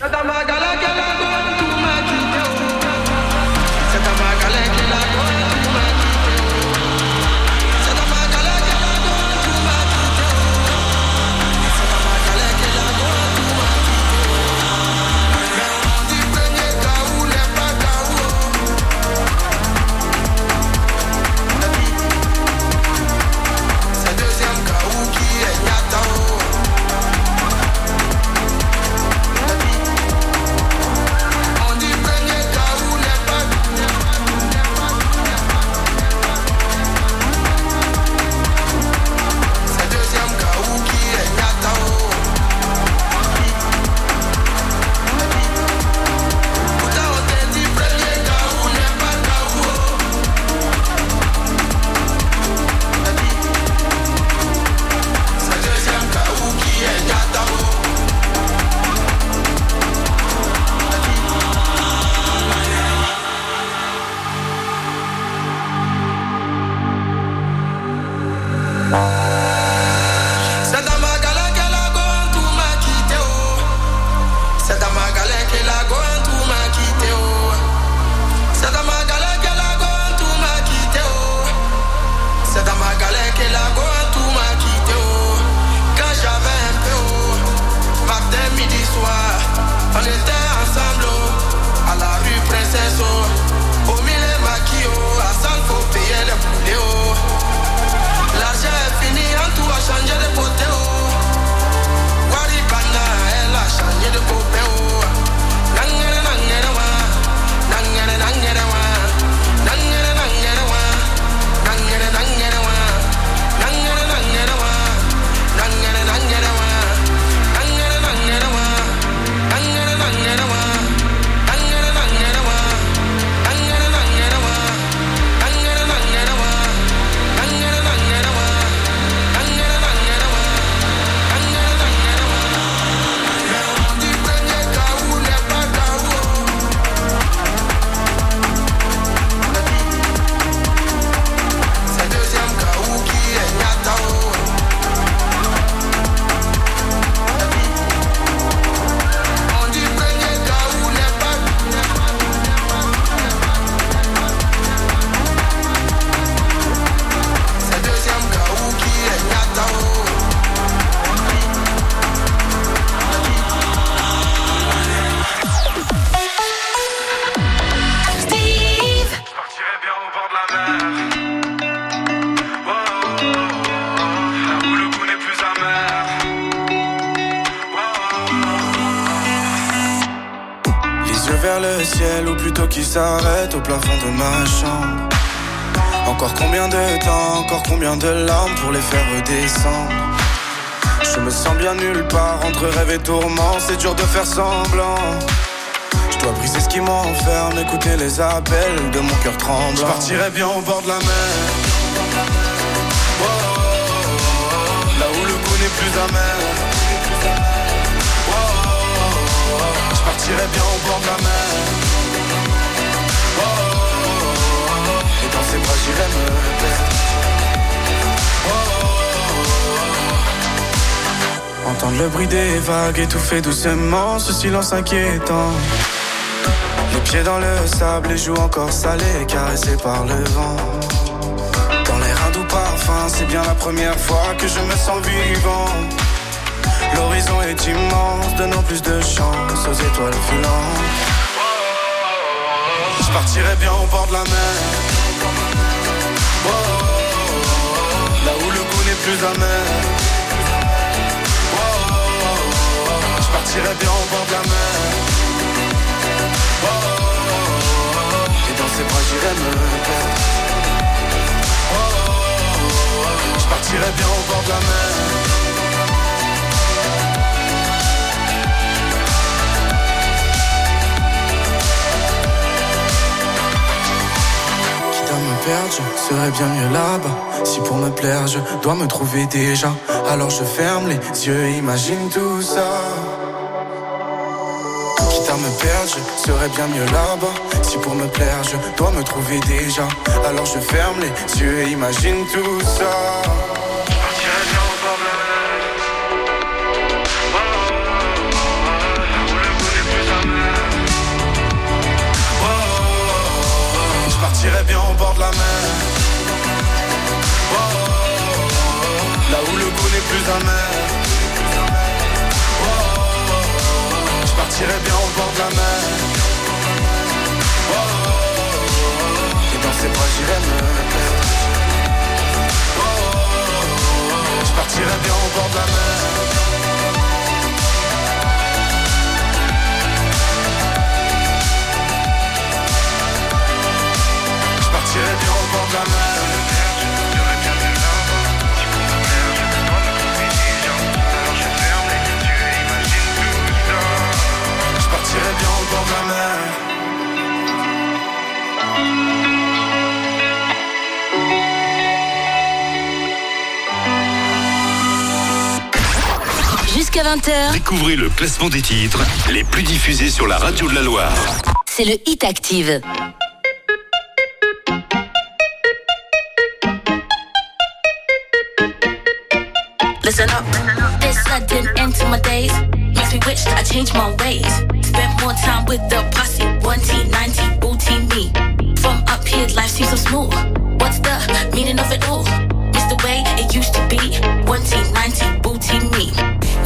fait doucement ce silence inquiétant. Les pieds dans le sable, les joues encore salées, caressées par le vent. Dans l'air un doux parfum, c'est bien la première fois que je me sens vivant. L'horizon est immense, donnant plus de chance aux étoiles filantes. Je partirai bien au bord de la mer. Là où le goût n'est plus amer. partirait bien au bord de la mer oh, Et dans ses bras j'irai me perdre oh. Je partirais bien au bord de la mer je serais bien mieux là-bas. Si pour me plaire, je dois me trouver déjà. Alors je ferme les yeux, imagine tout ça me perdre, je serais bien mieux là-bas. Si pour me plaire, je dois me trouver déjà. Alors je ferme les yeux et imagine tout ça. Je partirais bien au bord de la mer. Là où le goût n'est plus amer. Partirais bien au bord de la mer. Et dans ses bras me. Je bien au bord de la mer. Je bien au bord de la mer. Je partirais bien au bord de la mer. Jusqu'à 20h, Découvrez le classement des titres les plus diffusés sur la radio de la Loire. c'est le Hit Active. Listen up. This sudden end to my days makes me wish I changed my ways. Spent more time with the posse, 1T, 90, booty me. From up here, life seems so smooth. What's the meaning of it all? It's the way it used to be. 1T, 90, booty me.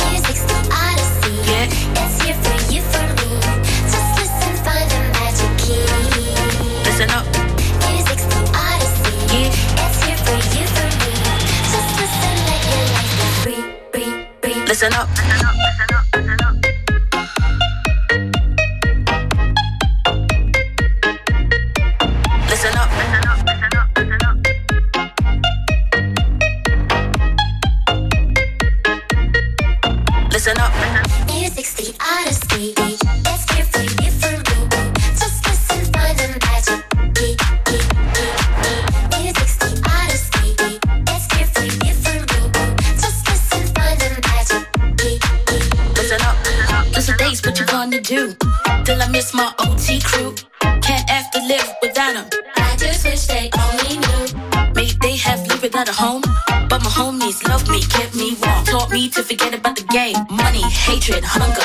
Music's the odyssey. Yeah. It's here for you, for me. Just listen, find the magic key. Listen up. Music's the odyssey. Yeah. It's here for you, for me. Just listen, let your life free, free, free. Listen up. Hatred, hunger,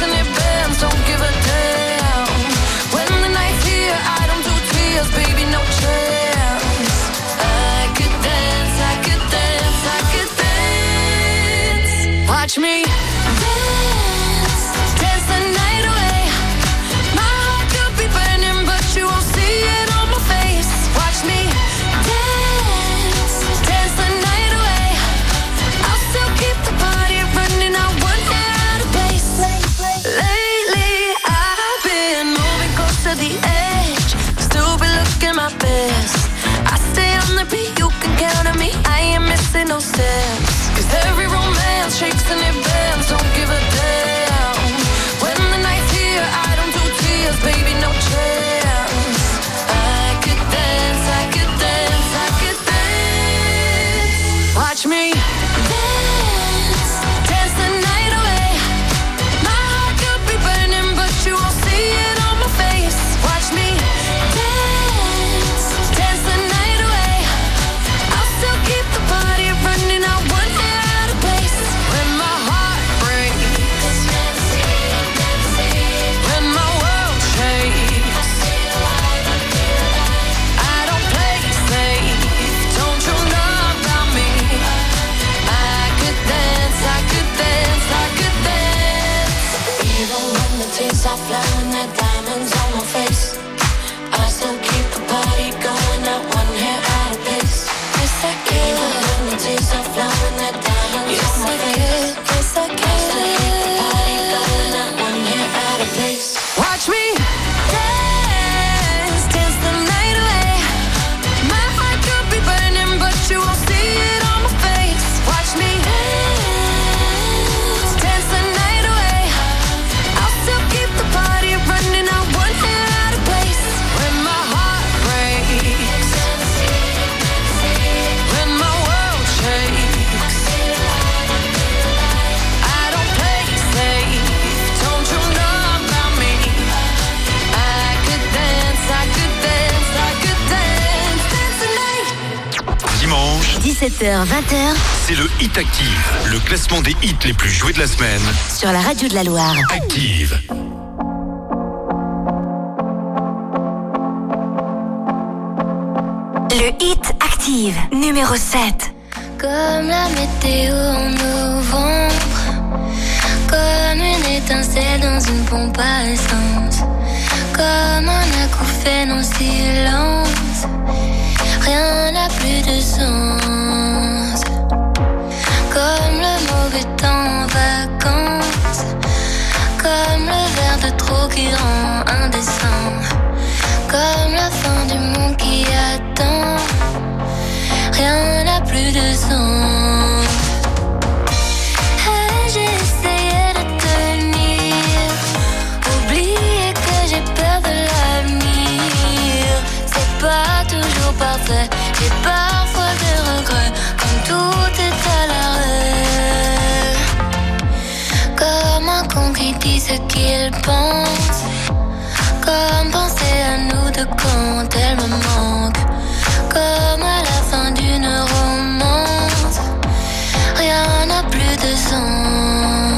Romance 17h, 20h C'est le Hit Active, le classement des hits les plus joués de la semaine. sur la radio de la Loire. Active. Le hit active, numéro 7. Comme la météo en novembre, comme une étincelle dans une pompe à essence, comme un acouphène en silence, rien n'a plus de sens. Mauvais temps en vacances, comme le verre de trop qui rend indécent, comme la fin du monde qui attend. Rien n'a plus de sens. J'ai essayé Comme un con qui dit ce qu'il pense, comme penser à nous deux quand elle me manque. Comme à la fin d'une romance, rien n'a plus de sens.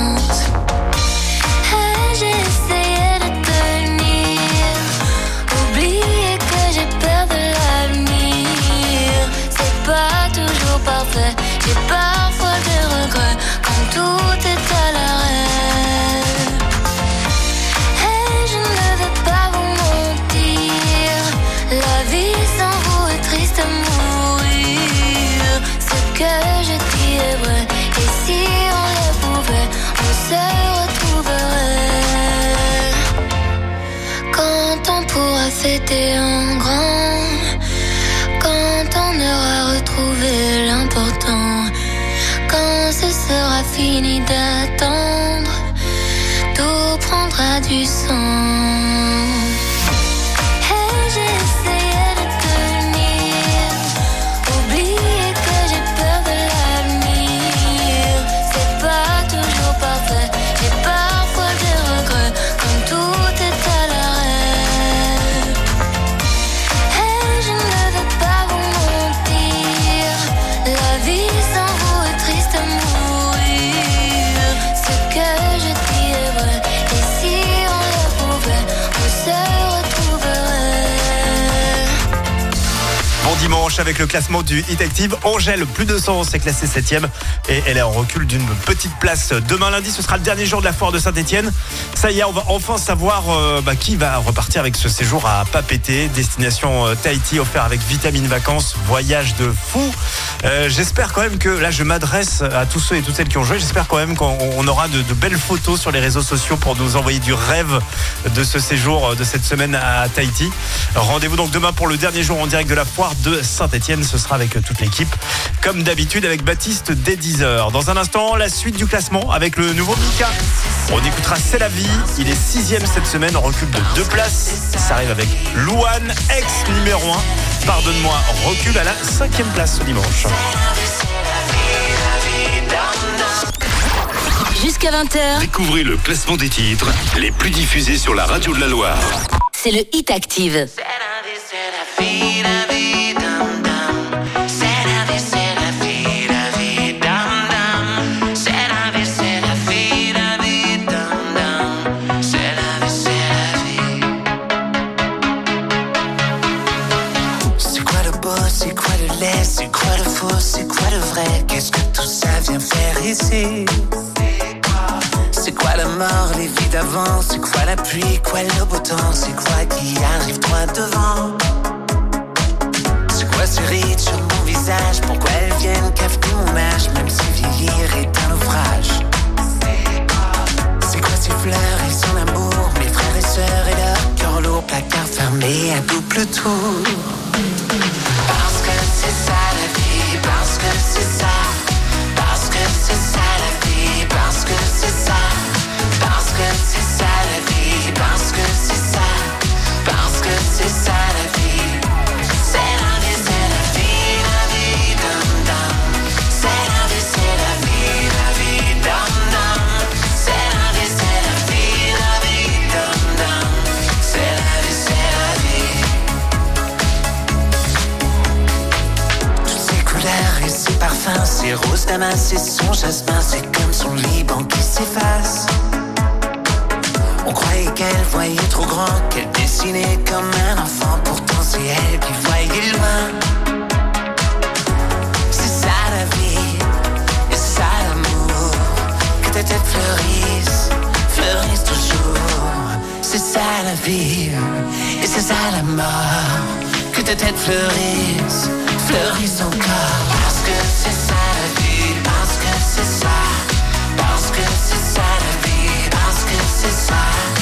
Quand on aura retrouvé l'important, quand ce sera fini d'attendre. Tout prendra du sens. Avec le classement du Hit. Angèle, plus de 100, c'est classé 7ème et elle est en recul d'une petite place. Demain lundi, ce sera le dernier jour de la foire de Saint-Etienne. Ça y est, on va enfin savoir euh, bah, qui va repartir avec ce séjour à Papété, destination euh, Tahiti, offert avec Vitamine Vacances, voyage de fou. Euh, j'espère quand même que, là je m'adresse à tous ceux et toutes celles qui ont joué, j'espère quand même qu'on on aura de, de belles photos sur les réseaux sociaux pour nous envoyer du rêve de ce séjour, de cette semaine à Tahiti. Rendez-vous donc demain pour le dernier jour en direct de la foire de Saint-Etienne. Ce sera avec toute l'équipe, comme d'habitude avec Baptiste dès 10h. Dans un instant, la suite du classement avec le nouveau Mika. On écoutera C'est la vie. Il est sixième cette semaine, on recule de deux places. Ça arrive avec Louane, ex numéro 1. Pardonne-moi, recule à la cinquième place ce dimanche. Jusqu'à 20h, Découvrez le classement des titres les plus diffusés sur la radio de la Loire. c'est le hit active. Ici. C'est quoi la mort, les vies d'avant? C'est quoi la pluie, quoi le beau temps? C'est quoi qui arrive droit devant? C'est quoi ces rides sur mon visage? Pourquoi elles viennent cafeter mon âge Même si vieillir est un naufrage C'est quoi ces fleurs? Et son amour Mes frères et sœurs et leur cœur lourd Placard fermé à double tour. Parce que c'est ça la vie, parce que c'est ça, c'est ça la vie, parce que c'est ça, parce que c'est ça la vie, parce que c'est ça, parce que c'est ça Ses roses damas et son jasmin, c'est comme son Liban qui s'efface. On croyait qu'elle voyait trop grand, qu'elle dessinait comme un enfant. Pourtant, c'est elle qui voyait loin. C'est ça la vie, et c'est ça l'amour. Que ta tête fleurisse, fleurisse toujours. C'est ça la vie, et c'est ça la mort. Que ta tête fleurisse, fleurisse encore. Parce que c'est ça c'est ça. Parce que c'est ça la vie, parce que c'est ça.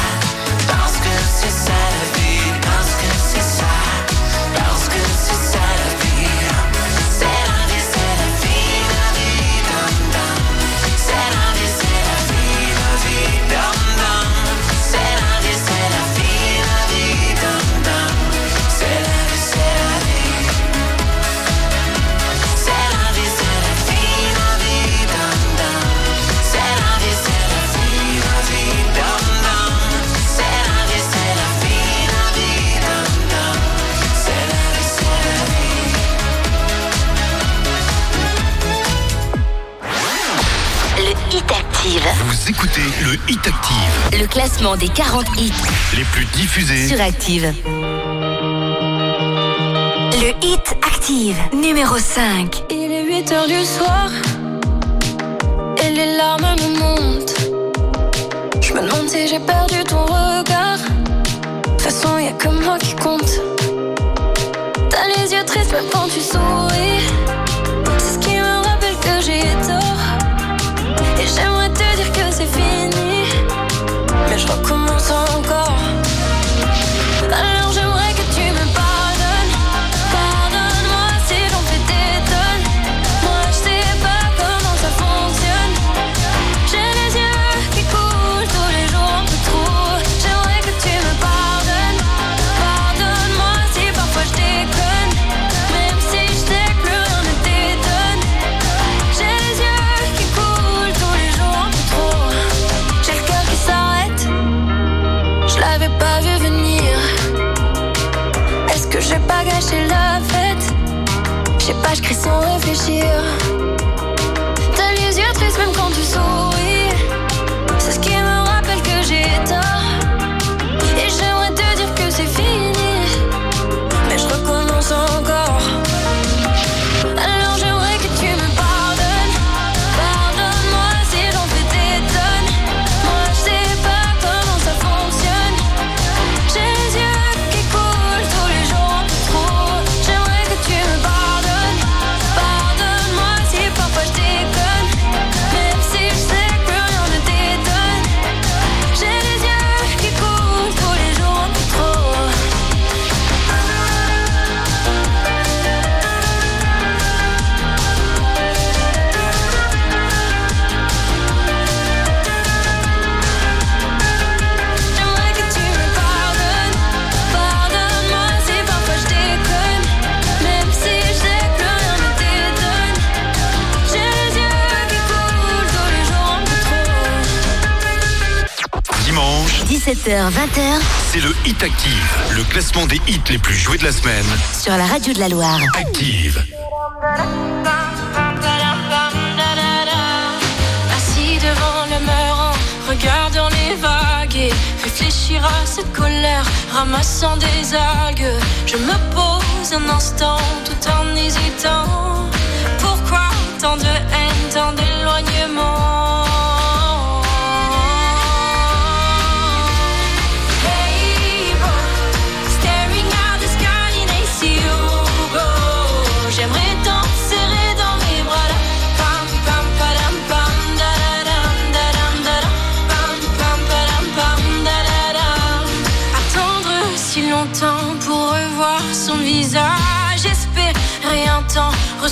Écoutez le Hit Active, Le classement des 40 hits les plus diffusés. sur Active. Le Hit Active, numéro 5. Il est 8 heures du soir et les larmes me montent. Je me demande si j'ai perdu ton regard. De toute façon, y a que moi qui compte. T'as les yeux tristes même quand tu souris. Je recommence encore. Je crie sans réfléchir. T'as les yeux tristes même quand tu souris. 17h-20h, c'est le Hit Active, le classement des hits les plus joués de la semaine. Sur la radio de la Loire. Active. Assis devant le mur regardant les vagues et réfléchir à cette colère, ramassant des algues. Je me pose un instant tout en hésitant. Pourquoi tant de haine, tant d'éloignement?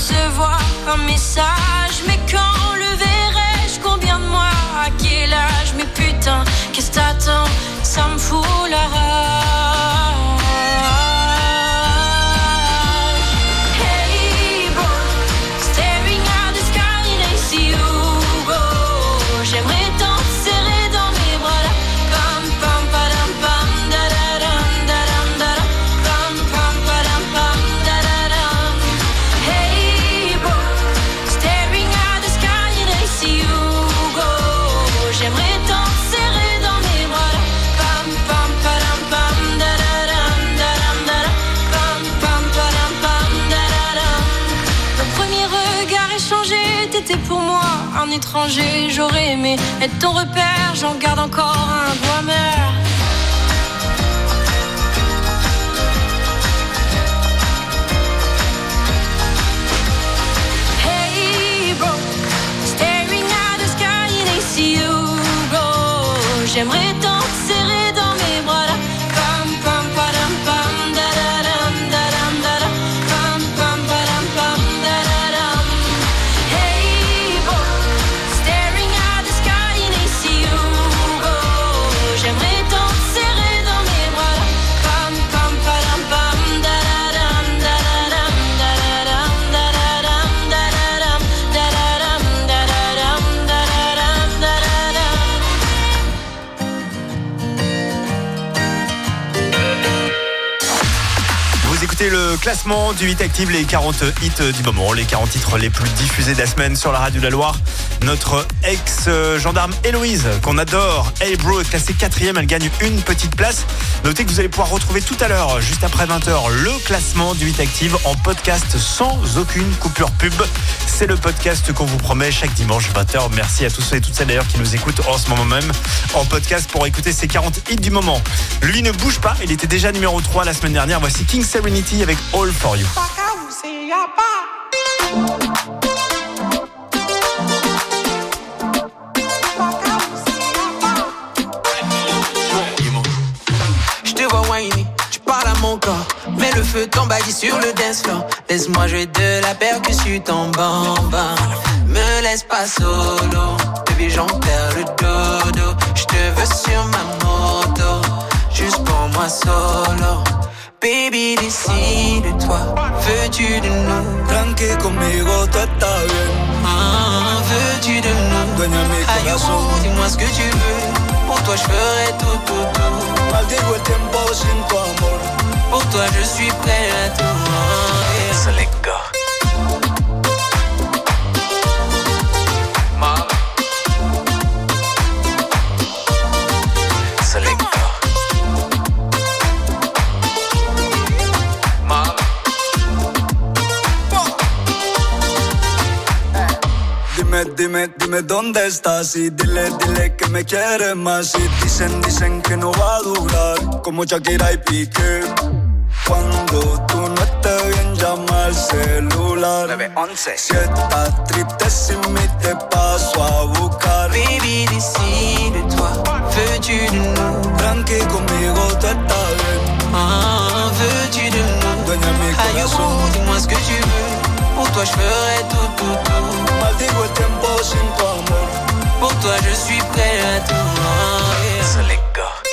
Recevoir un message. Mais quand le verrai-je? Combien de mois? À quel âge? Mais putain, qu'est-ce t'attends? Ça me fout la rage. Étranger. J'aurais aimé être ton repère, j'en garde encore un goût amer. Classement du Hit Active, les 40 hits du moment, les 40 titres les plus diffusés de la semaine sur la radio de la Loire. Notre ex-gendarme Héloïse, qu'on adore, Hey Bro, est classée quatrième, elle gagne une petite place. Notez que vous allez pouvoir retrouver tout à l'heure, juste après 20h, le classement du Hit Active en podcast sans aucune coupure pub. C'est le podcast qu'on vous promet chaque dimanche 20h. Merci à tous ceux et toutes celles d'ailleurs qui nous écoutent en ce moment même en podcast pour écouter ces 40 hits du moment. Lui ne bouge pas, il était déjà numéro 3 la semaine dernière. Voici King Serenity avec All For You. Mon corps. Mets le feu, t'emballe sur le dance floor. Laisse-moi jouer de la percussion en bamba. Me laisse pas solo, baby j'en perds le dodo. Je te veux sur ma moto, juste pour moi solo. Baby décide-toi, veux-tu de nous? Tranqui conmigo, tú estás bien. Ah, veux-tu de nous? Dueña mi Aïe, corazón. oh, dis-moi ce que tu veux. Pour toi, je ferai tout, tout, tout. Maldigo el tiempo sin tu amor. Pour toi, je suis prêt à tout. Yeah. Dime, dime, dime dónde estás y dile, dile que me quieres más y dicen, dicen que no va a durar como Shakira y Piqué. Cuando tú no estés bien llama al celular 911 Si estás triste sin mí te paso a buscar Baby, décide-toi, veux-tu de nous? Tranqui conmigo tú estás bien Ah, veux-tu de nous? Dueña mi Aïe, corazón dis-moi ce que tu veux. Pour toi, je ferai tout, tout, tout. Maldigo el tiempo sin tu amor Pour toi, je suis prêt à tout. Yeah.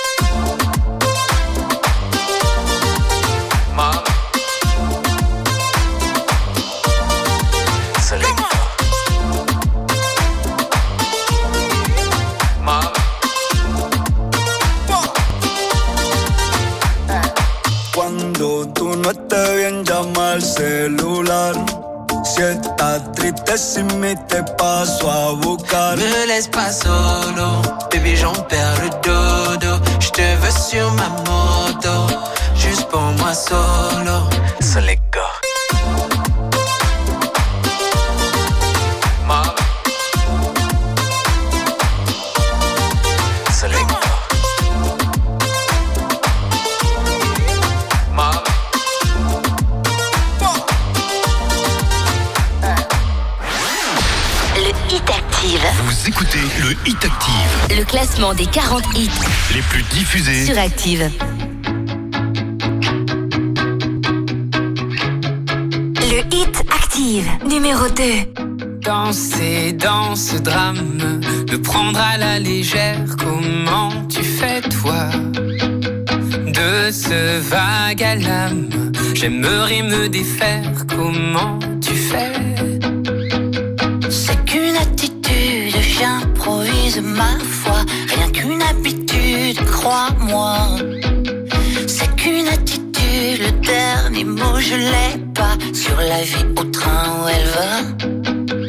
Estés bien, llama al celular. Si estás triste sin mí, te paso a buscar. Me laisse pas solo, baby j'en perds le dodo. Je te veux sur ma moto, juste pour moi solo. C'est le Hit Active. Le classement des 40 hits les plus diffusés sur Active. Le Hit Active, numéro 2. Danser dans ce drame, le prendre à la légère, comment tu fais toi? De ce vague à l'âme, j'aimerais me défaire, comment tu fais? C'est qu'une attitude, chien j'improvise ma foi. Rien qu'une habitude, crois-moi. C'est qu'une attitude, le dernier mot je l'ai pas. Sur la vie au train où elle va.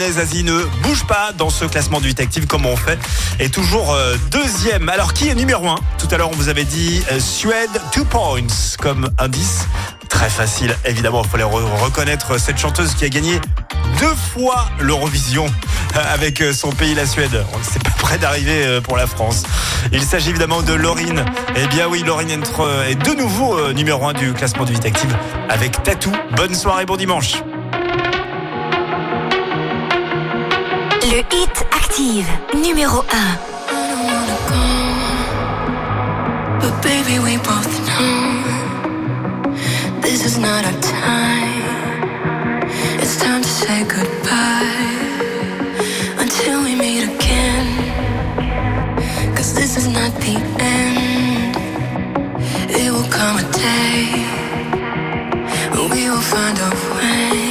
Duo Vianney-Zazie ne bouge pas dans ce classement du 8 Active comme on fait. Et toujours euh, deuxième. Alors qui est numéro 1 Tout à l'heure on vous avait dit euh, Suède 2 points comme indice. Très facile, évidemment, il fallait re- reconnaître cette chanteuse qui a gagné deux fois l'Eurovision euh, avec son pays, la Suède. C'est pas près d'arriver pour la France. Il s'agit évidemment de Laurine. Eh bien oui, Laurine entre, est de nouveau numéro 1 du classement du 8 Active avec Tatou. Bonne soirée, bon dimanche. Le hit active, numéro 1. But baby, we both know this is not our time. It's time to say goodbye until we meet again. Cause this is not the end. It will come a day we will find a way.